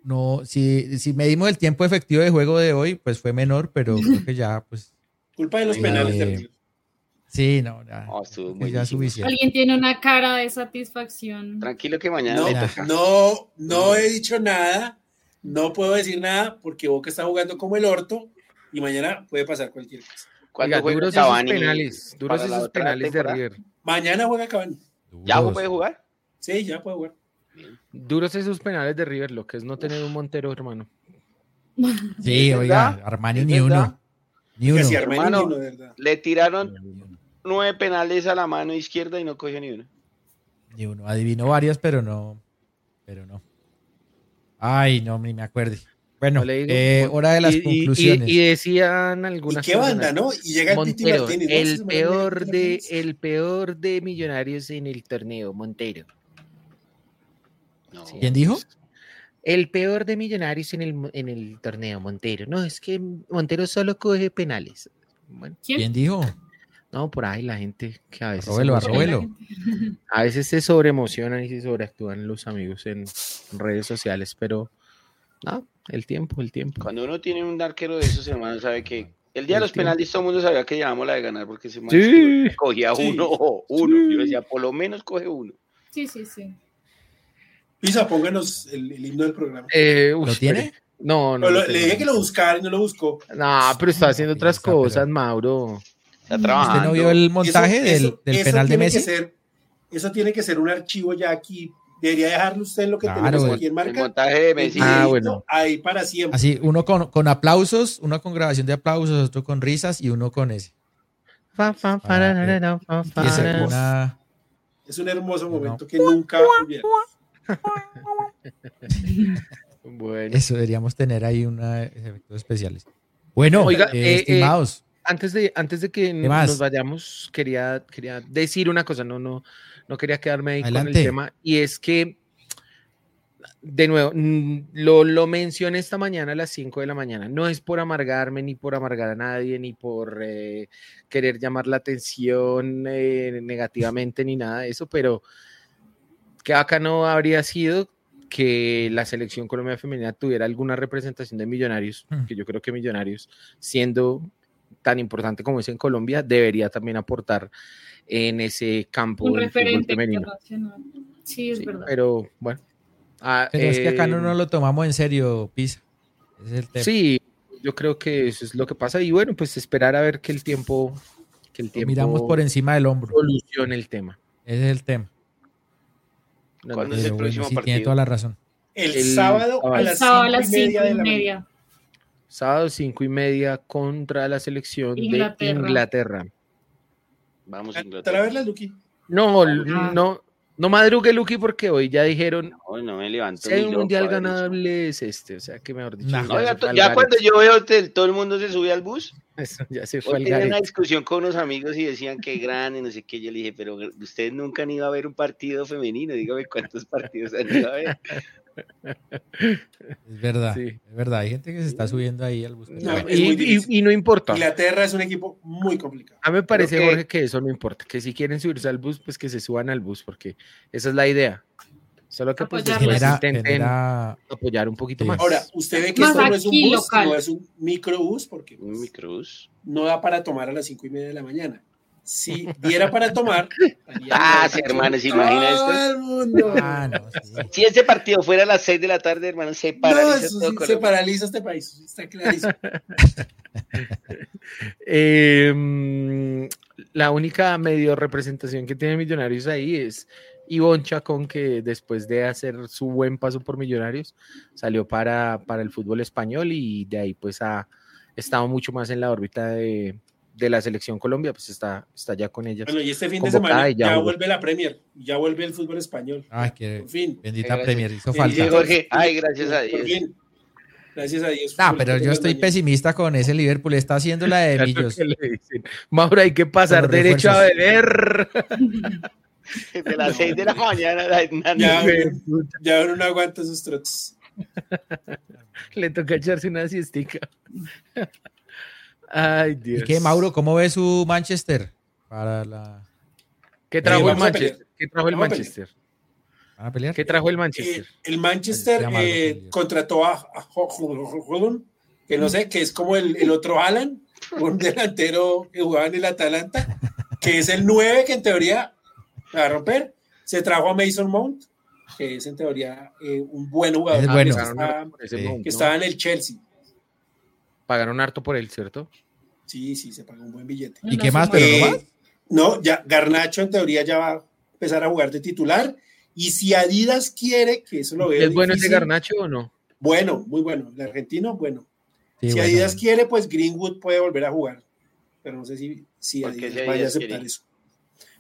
no, si, si medimos el tiempo efectivo de juego de hoy, pues fue menor, pero creo que ya, pues. Culpa de los penales de Sí, no, ya, ya suficiente. Alguien tiene una cara de satisfacción. Tranquilo que mañana no, No, no he dicho nada, no puedo decir nada porque Boca está jugando como el orto y mañana puede pasar cualquier cosa. ¿Cuándo juega duros esos penales, duros esos penales de River. Mañana juega Cavani. ¿Ya puede jugar? Sí, ya puede jugar. Duros esos penales de River, lo que es no tener un Montero, hermano. Sí, oiga, Armani ni uno. Ni uno. hermano, le tiraron nueve penales a la mano izquierda y no cogió ni uno. Ni uno. Adivinó varias, pero no. Pero no. Ay, no, ni me acuerde. Bueno, eh, hora de las conclusiones. Y, decían algunas. ¿Y qué banda, no? Y llega Montero, el peor de el peor de Millonarios en el torneo, Montero. ¿Quién dijo? El peor de Millonarios en el, en el torneo, Montero. No, es que Montero solo coge penales. ¿Quién dijo? No, por ahí la gente que a veces. Arrobelo, A veces se sobreemocionan y se sobreactúan los amigos en redes sociales, pero no, el tiempo, el tiempo. Cuando uno tiene un arquero de esos hermanos, sabe que el día de los penales todo el mundo sabía que llevamos la de ganar porque se cogía uno o uno. Yo decía, por lo menos coge uno. Sí, sí, sí. Pisa, pónganos el, himno del programa. Eh, ¿Lo tiene? No, no. le dije que lo buscara y no lo buscó. No, pero está haciendo otras cosas, Mauro. ¿Usted no vio el montaje del, penal de Messi? eso tiene que ser un archivo ya aquí. Debería dejarlo usted en lo que tenemos aquí en marca. El montaje de Messi. Ah, bueno. Ahí para siempre. Así, uno con, con, aplausos, uno con grabación de aplausos, otro con risas y uno con ese. Es un hermoso momento que nunca bueno. Eso deberíamos tener ahí unos efectos especiales. Bueno, Oiga, eh, eh, estimados antes de, antes de que nos vayamos, quería, quería decir una cosa, no, no, no quería quedarme ahí con el tema, y es que, de nuevo, lo, lo mencioné esta mañana a las 5 de la mañana, no es por amargarme, ni por amargar a nadie, ni por eh, querer llamar la atención eh, negativamente, ni nada de eso, pero que acá no habría sido que la selección Colombia femenina tuviera alguna representación de millonarios, mm. que yo creo que millonarios, siendo tan importante como es en Colombia, debería también aportar en ese campo. Un referente internacional. Sí, es verdad. Pero bueno. Ah, pero es que acá no nos lo tomamos en serio, Pisa. Es el tema. Sí, yo creo que eso es lo que pasa. Y bueno, pues esperar a ver que el tiempo. Que el tiempo miramos por encima del hombro. Solucione el tema. Ese es el tema. ¿Cuándo es el próximo partido? Tiene toda la razón. El, sábado, a las, sábado a las cinco y media sábado cinco y media contra la selección de Inglaterra. Vamos a Inglaterra. verla, Luqui? No, no, no madrugue, Luqui, porque hoy ya dijeron. No, no me levanto. Si hay un mundial ganable es este, o sea, que mejor dicho. ya, cuando yo veo que todo el mundo se sube al bus. Eso, ya se fue al Tenía una discusión con unos amigos y decían que grande, no sé qué. Yo le dije, pero ustedes nunca han ido a ver un partido femenino. Dígame cuántos partidos han ido a ver. Es verdad, es verdad. Hay gente que se está subiendo ahí al bus. y, no importa. Inglaterra es un equipo muy complicado. A mí me parece, Jorge, que eso no importa. Que si quieren subirse al bus, pues que se suban al bus, porque esa es la idea. Solo que pues intenten apoyar un poquito más. Ahora, usted ve que esto no es un bus, no es un microbús, porque un microbús no da para tomar a las cinco y media de la mañana si diera para tomar. Ah, sí, hermano, ¿se imagina esto? Ah, no, Si ese partido fuera a las 6 de la tarde, hermano, se paraliza todo Se paraliza este país, está clarísimo. Em, la única medio representación que tiene Millonarios ahí es Ivonne Chacón, que después de hacer su buen paso por Millonarios, salió para, para el fútbol español y de ahí pues ha estado mucho más en la órbita de de la selección Colombia, pues está, está ya con ella. Bueno, y este fin de semana ya, vuelve la Premier, ya vuelve el fútbol español. Ay, qué Por fin. bendita Premier, hizo falta. Ay, gracias a Dios. Gracias a Dios. No, pero yo estoy pesimista con ese Liverpool. Está haciendo la de Millos. Mauro, hay que pasar derecho a beber. De las 6 de la mañana. Ya, ya uno no aguanta esos trotes. Le toca echarse una siestica. Ay, Dios. ¿Y qué, Mauro? ¿Cómo ve su Manchester? Para la... ¿Qué trajo el Manchester? ¿Qué trajo el Manchester? ¿Van a pelear? ¿Qué trajo el Manchester? Eh, el Manchester eh, contrató a, a que no sé, que es como el, el otro Alan, un delantero que jugaba en el Atalanta, que es el 9 que en teoría va a romper. Se trajo a Mason Mount, que es en teoría eh, un buen jugador bueno. que, estaba en el Chelsea. Pagaron harto por él, ¿cierto? Sí, sí, se pagó un buen billete. ¿Y qué más? ¿Pero no más? No, ya Garnacho en teoría ya va a empezar a jugar de titular. Y si Adidas quiere, que eso lo veo. ¿Es bueno ese Garnacho o no? Bueno, muy bueno. El argentino, bueno. si Adidas quiere, pues Greenwood puede volver a jugar. Pero no sé si, si Adidas vaya a aceptar eso.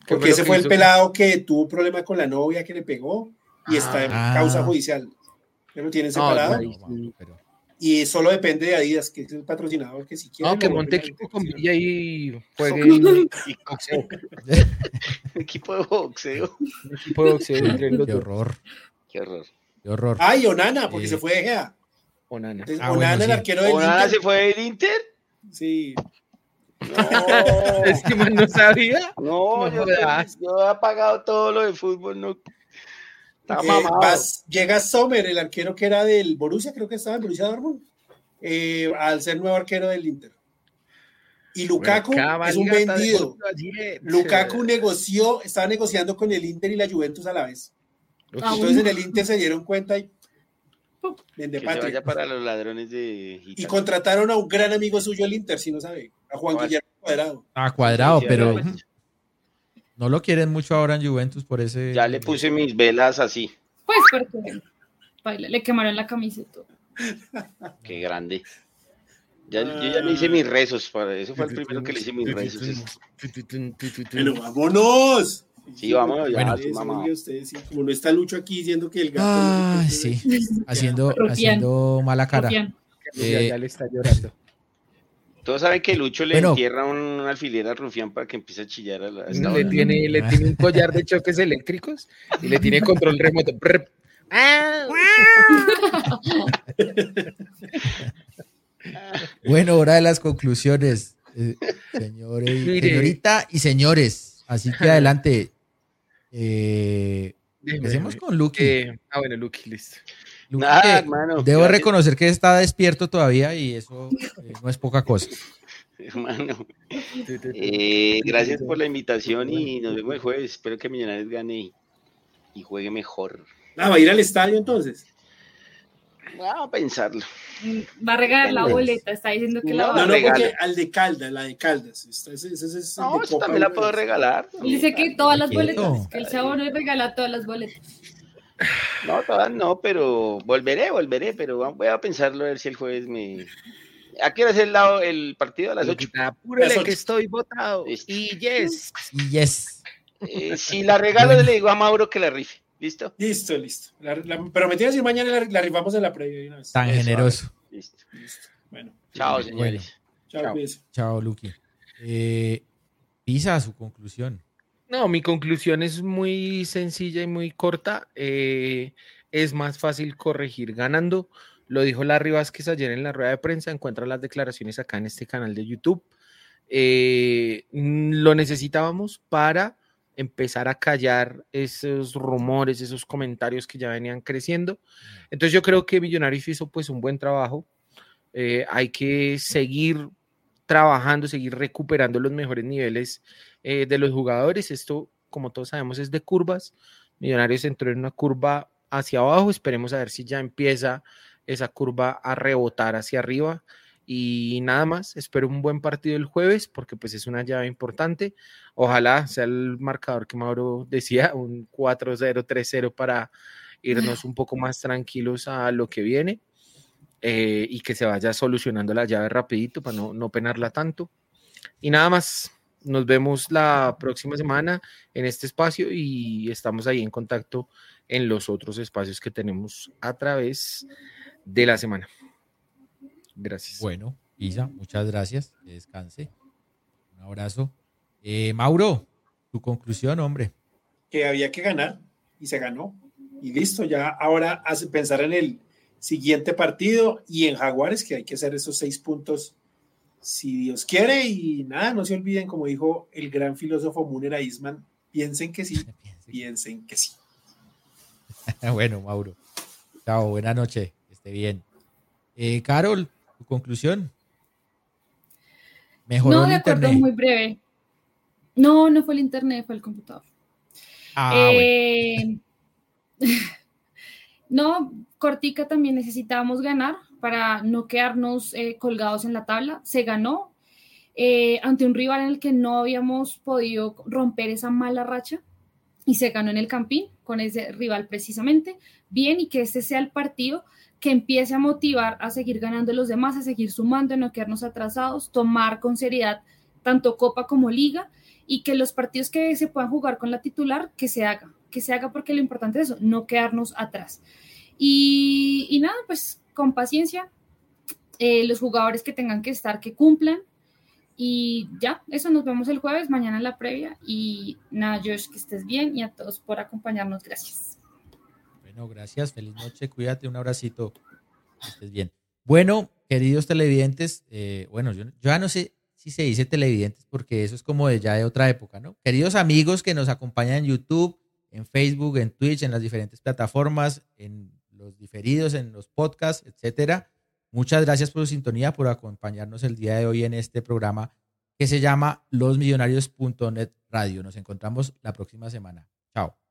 Porque ese fue el pelado que tuvo problema con la novia que le pegó y está en ah. causa judicial. Pero tiene separado. Y solo depende de Adidas, que es el patrocinador que si quiere. No, que monte equipo con Villa y juegue boxeo. equipo de boxeo. equipo de boxeo entre los Qué horror. Qué horror. Qué horror. Ay, Onana, porque se fue de Gea. Onana. ah, Onana, el arquero del ¿Onana se fue del Inter? Sí. No. es que no sabía. No, yo, yo, he apagado todo lo de fútbol, no. Eh, llega Sommer, el arquero que era del Borussia, creo que estaba en Borussia Dortmund, eh, al ser nuevo arquero del Inter. Y Lukaku es un vendido. Lukaku negoció, estaba negociando con el Inter y la Juventus a la vez. Ah, Entonces en el Inter se dieron cuenta y vende para los ladrones de y contrataron a un gran amigo suyo el Inter, si no sabe, a Juan Guillermo Cuadrado. A Cuadrado, pero no lo quieren mucho ahora en Juventus por ese. Ya le puse mis velas así. Pues porque le quemaron la camiseta. Qué grande. Ya, yo ya le hice mis rezos, para eso fue el primero que le hice mis rezos. Pero vámonos. Sí, vámonos ya, mamá. como no está Lucho aquí diciendo que el gato. Ah, sí, haciendo, haciendo mala cara. Eh, ya le está llorando. Todos saben que Lucho le entierra un alfiler al rufián para que empiece a chillar a la. le, tiene, le tiene un collar de choques eléctricos y le tiene control remoto. bueno, hora de las conclusiones, eh, señores, señorita y señores. Así que adelante. Eh, empecemos con Lucky. Eh, ah, bueno, Lucky, listo. Debo reconocer que está despierto todavía y eso eh, no es poca cosa. Hermano, eh, gracias por la invitación y nos vemos el jueves. Espero que Millonarios gane y, juegue mejor. Ah, ¿va a ir al estadio entonces? Vamos a pensarlo. Mm, va a regalar la boleta, está diciendo que la va a No, no, porque al de Caldas, la de Caldas. no, también la puedo regalar. Dice que todas las boletas, que el chavo no regala todas las boletas. No, todas no, pero volveré, volveré, pero voy a pensarlo a ver si el jueves me. ¿A qué hora es el, lado, el partido? A las 8. Apúrele que estoy votado. Y yes. Y yes. Eh, si la regalo, le digo a Mauro que la rife. ¿Listo? Listo, listo. pero me tienes que mañana la, la, rifamos en la previa. Tan generoso. Listo. listo. Bueno. Chao, señores. Chao, chao, chao Luqui. Eh, Pisa su conclusión. No, mi conclusión es muy sencilla y muy corta. Eh, es más fácil corregir ganando. Lo dijo Larry Vázquez ayer en la rueda de prensa. Encuentra las declaraciones acá en este canal de YouTube. Eh, lo necesitábamos para empezar a callar esos rumores, esos comentarios que ya venían creciendo. Entonces yo creo que Millonarios hizo pues un buen trabajo. Eh, hay que seguir trabajando, seguir recuperando los mejores niveles eh, de los jugadores. Esto, como todos sabemos, es de curvas. Millonarios entró en una curva hacia abajo. Esperemos a ver si ya empieza esa curva a rebotar hacia arriba. Y nada más, espero un buen partido el jueves porque pues es una llave importante. Ojalá sea el marcador que Mauro decía, un 4-0, 3-0 para irnos un poco más tranquilos a lo que viene eh, y que se vaya solucionando la llave rapidito para no, no penarla tanto. Y nada más, nos vemos la próxima semana en este espacio y estamos ahí en contacto en los otros espacios que tenemos a través de la semana. Gracias. Bueno, Isa, muchas gracias. Que descanse. Un abrazo. Eh, Mauro, tu conclusión, hombre. Que había que ganar y se ganó. Y listo, ya ahora hace pensar en el siguiente partido y en Jaguares, que hay que hacer esos seis puntos si Dios quiere. Y nada, no se olviden, como dijo el gran filósofo Munera Isman, piensen que sí, piensen que sí. bueno, Mauro. Chao, buena noche, que esté bien. Eh, Carol, tu conclusión. Mejoró no, de acuerdo, muy breve. No, no fue el internet, fue el computador. Ah, eh, no, Cortica también necesitábamos ganar para no quedarnos eh, colgados en la tabla. Se ganó eh, ante un rival en el que no habíamos podido romper esa mala racha y se ganó en el Campín con ese rival precisamente. Bien, y que este sea el partido que empiece a motivar a seguir ganando los demás, a seguir sumando, no quedarnos atrasados, tomar con seriedad tanto Copa como Liga y que los partidos que se puedan jugar con la titular, que se haga, que se haga porque lo importante es eso, no quedarnos atrás. Y, nada, pues con paciencia, eh, los jugadores que tengan que estar, que cumplan. Y ya, eso nos vemos el jueves, mañana la previa. Y nada, Josh, que estés bien y a todos por acompañarnos. Gracias. Bueno, gracias. Feliz noche. Cuídate. Un abracito. Que estés bien. Bueno, queridos televidentes, eh, bueno, yo, yo ya no sé si se dice televidentes porque eso es como de ya de otra época, ¿no? Queridos amigos que nos acompañan en YouTube, en Facebook, en Twitch, en las diferentes plataformas, en los diferidos, en los podcasts, etcétera. Muchas gracias por su sintonía, por acompañarnos el día de hoy en este programa que se llama losmillonarios.net radio. Nos encontramos la próxima semana. Chao.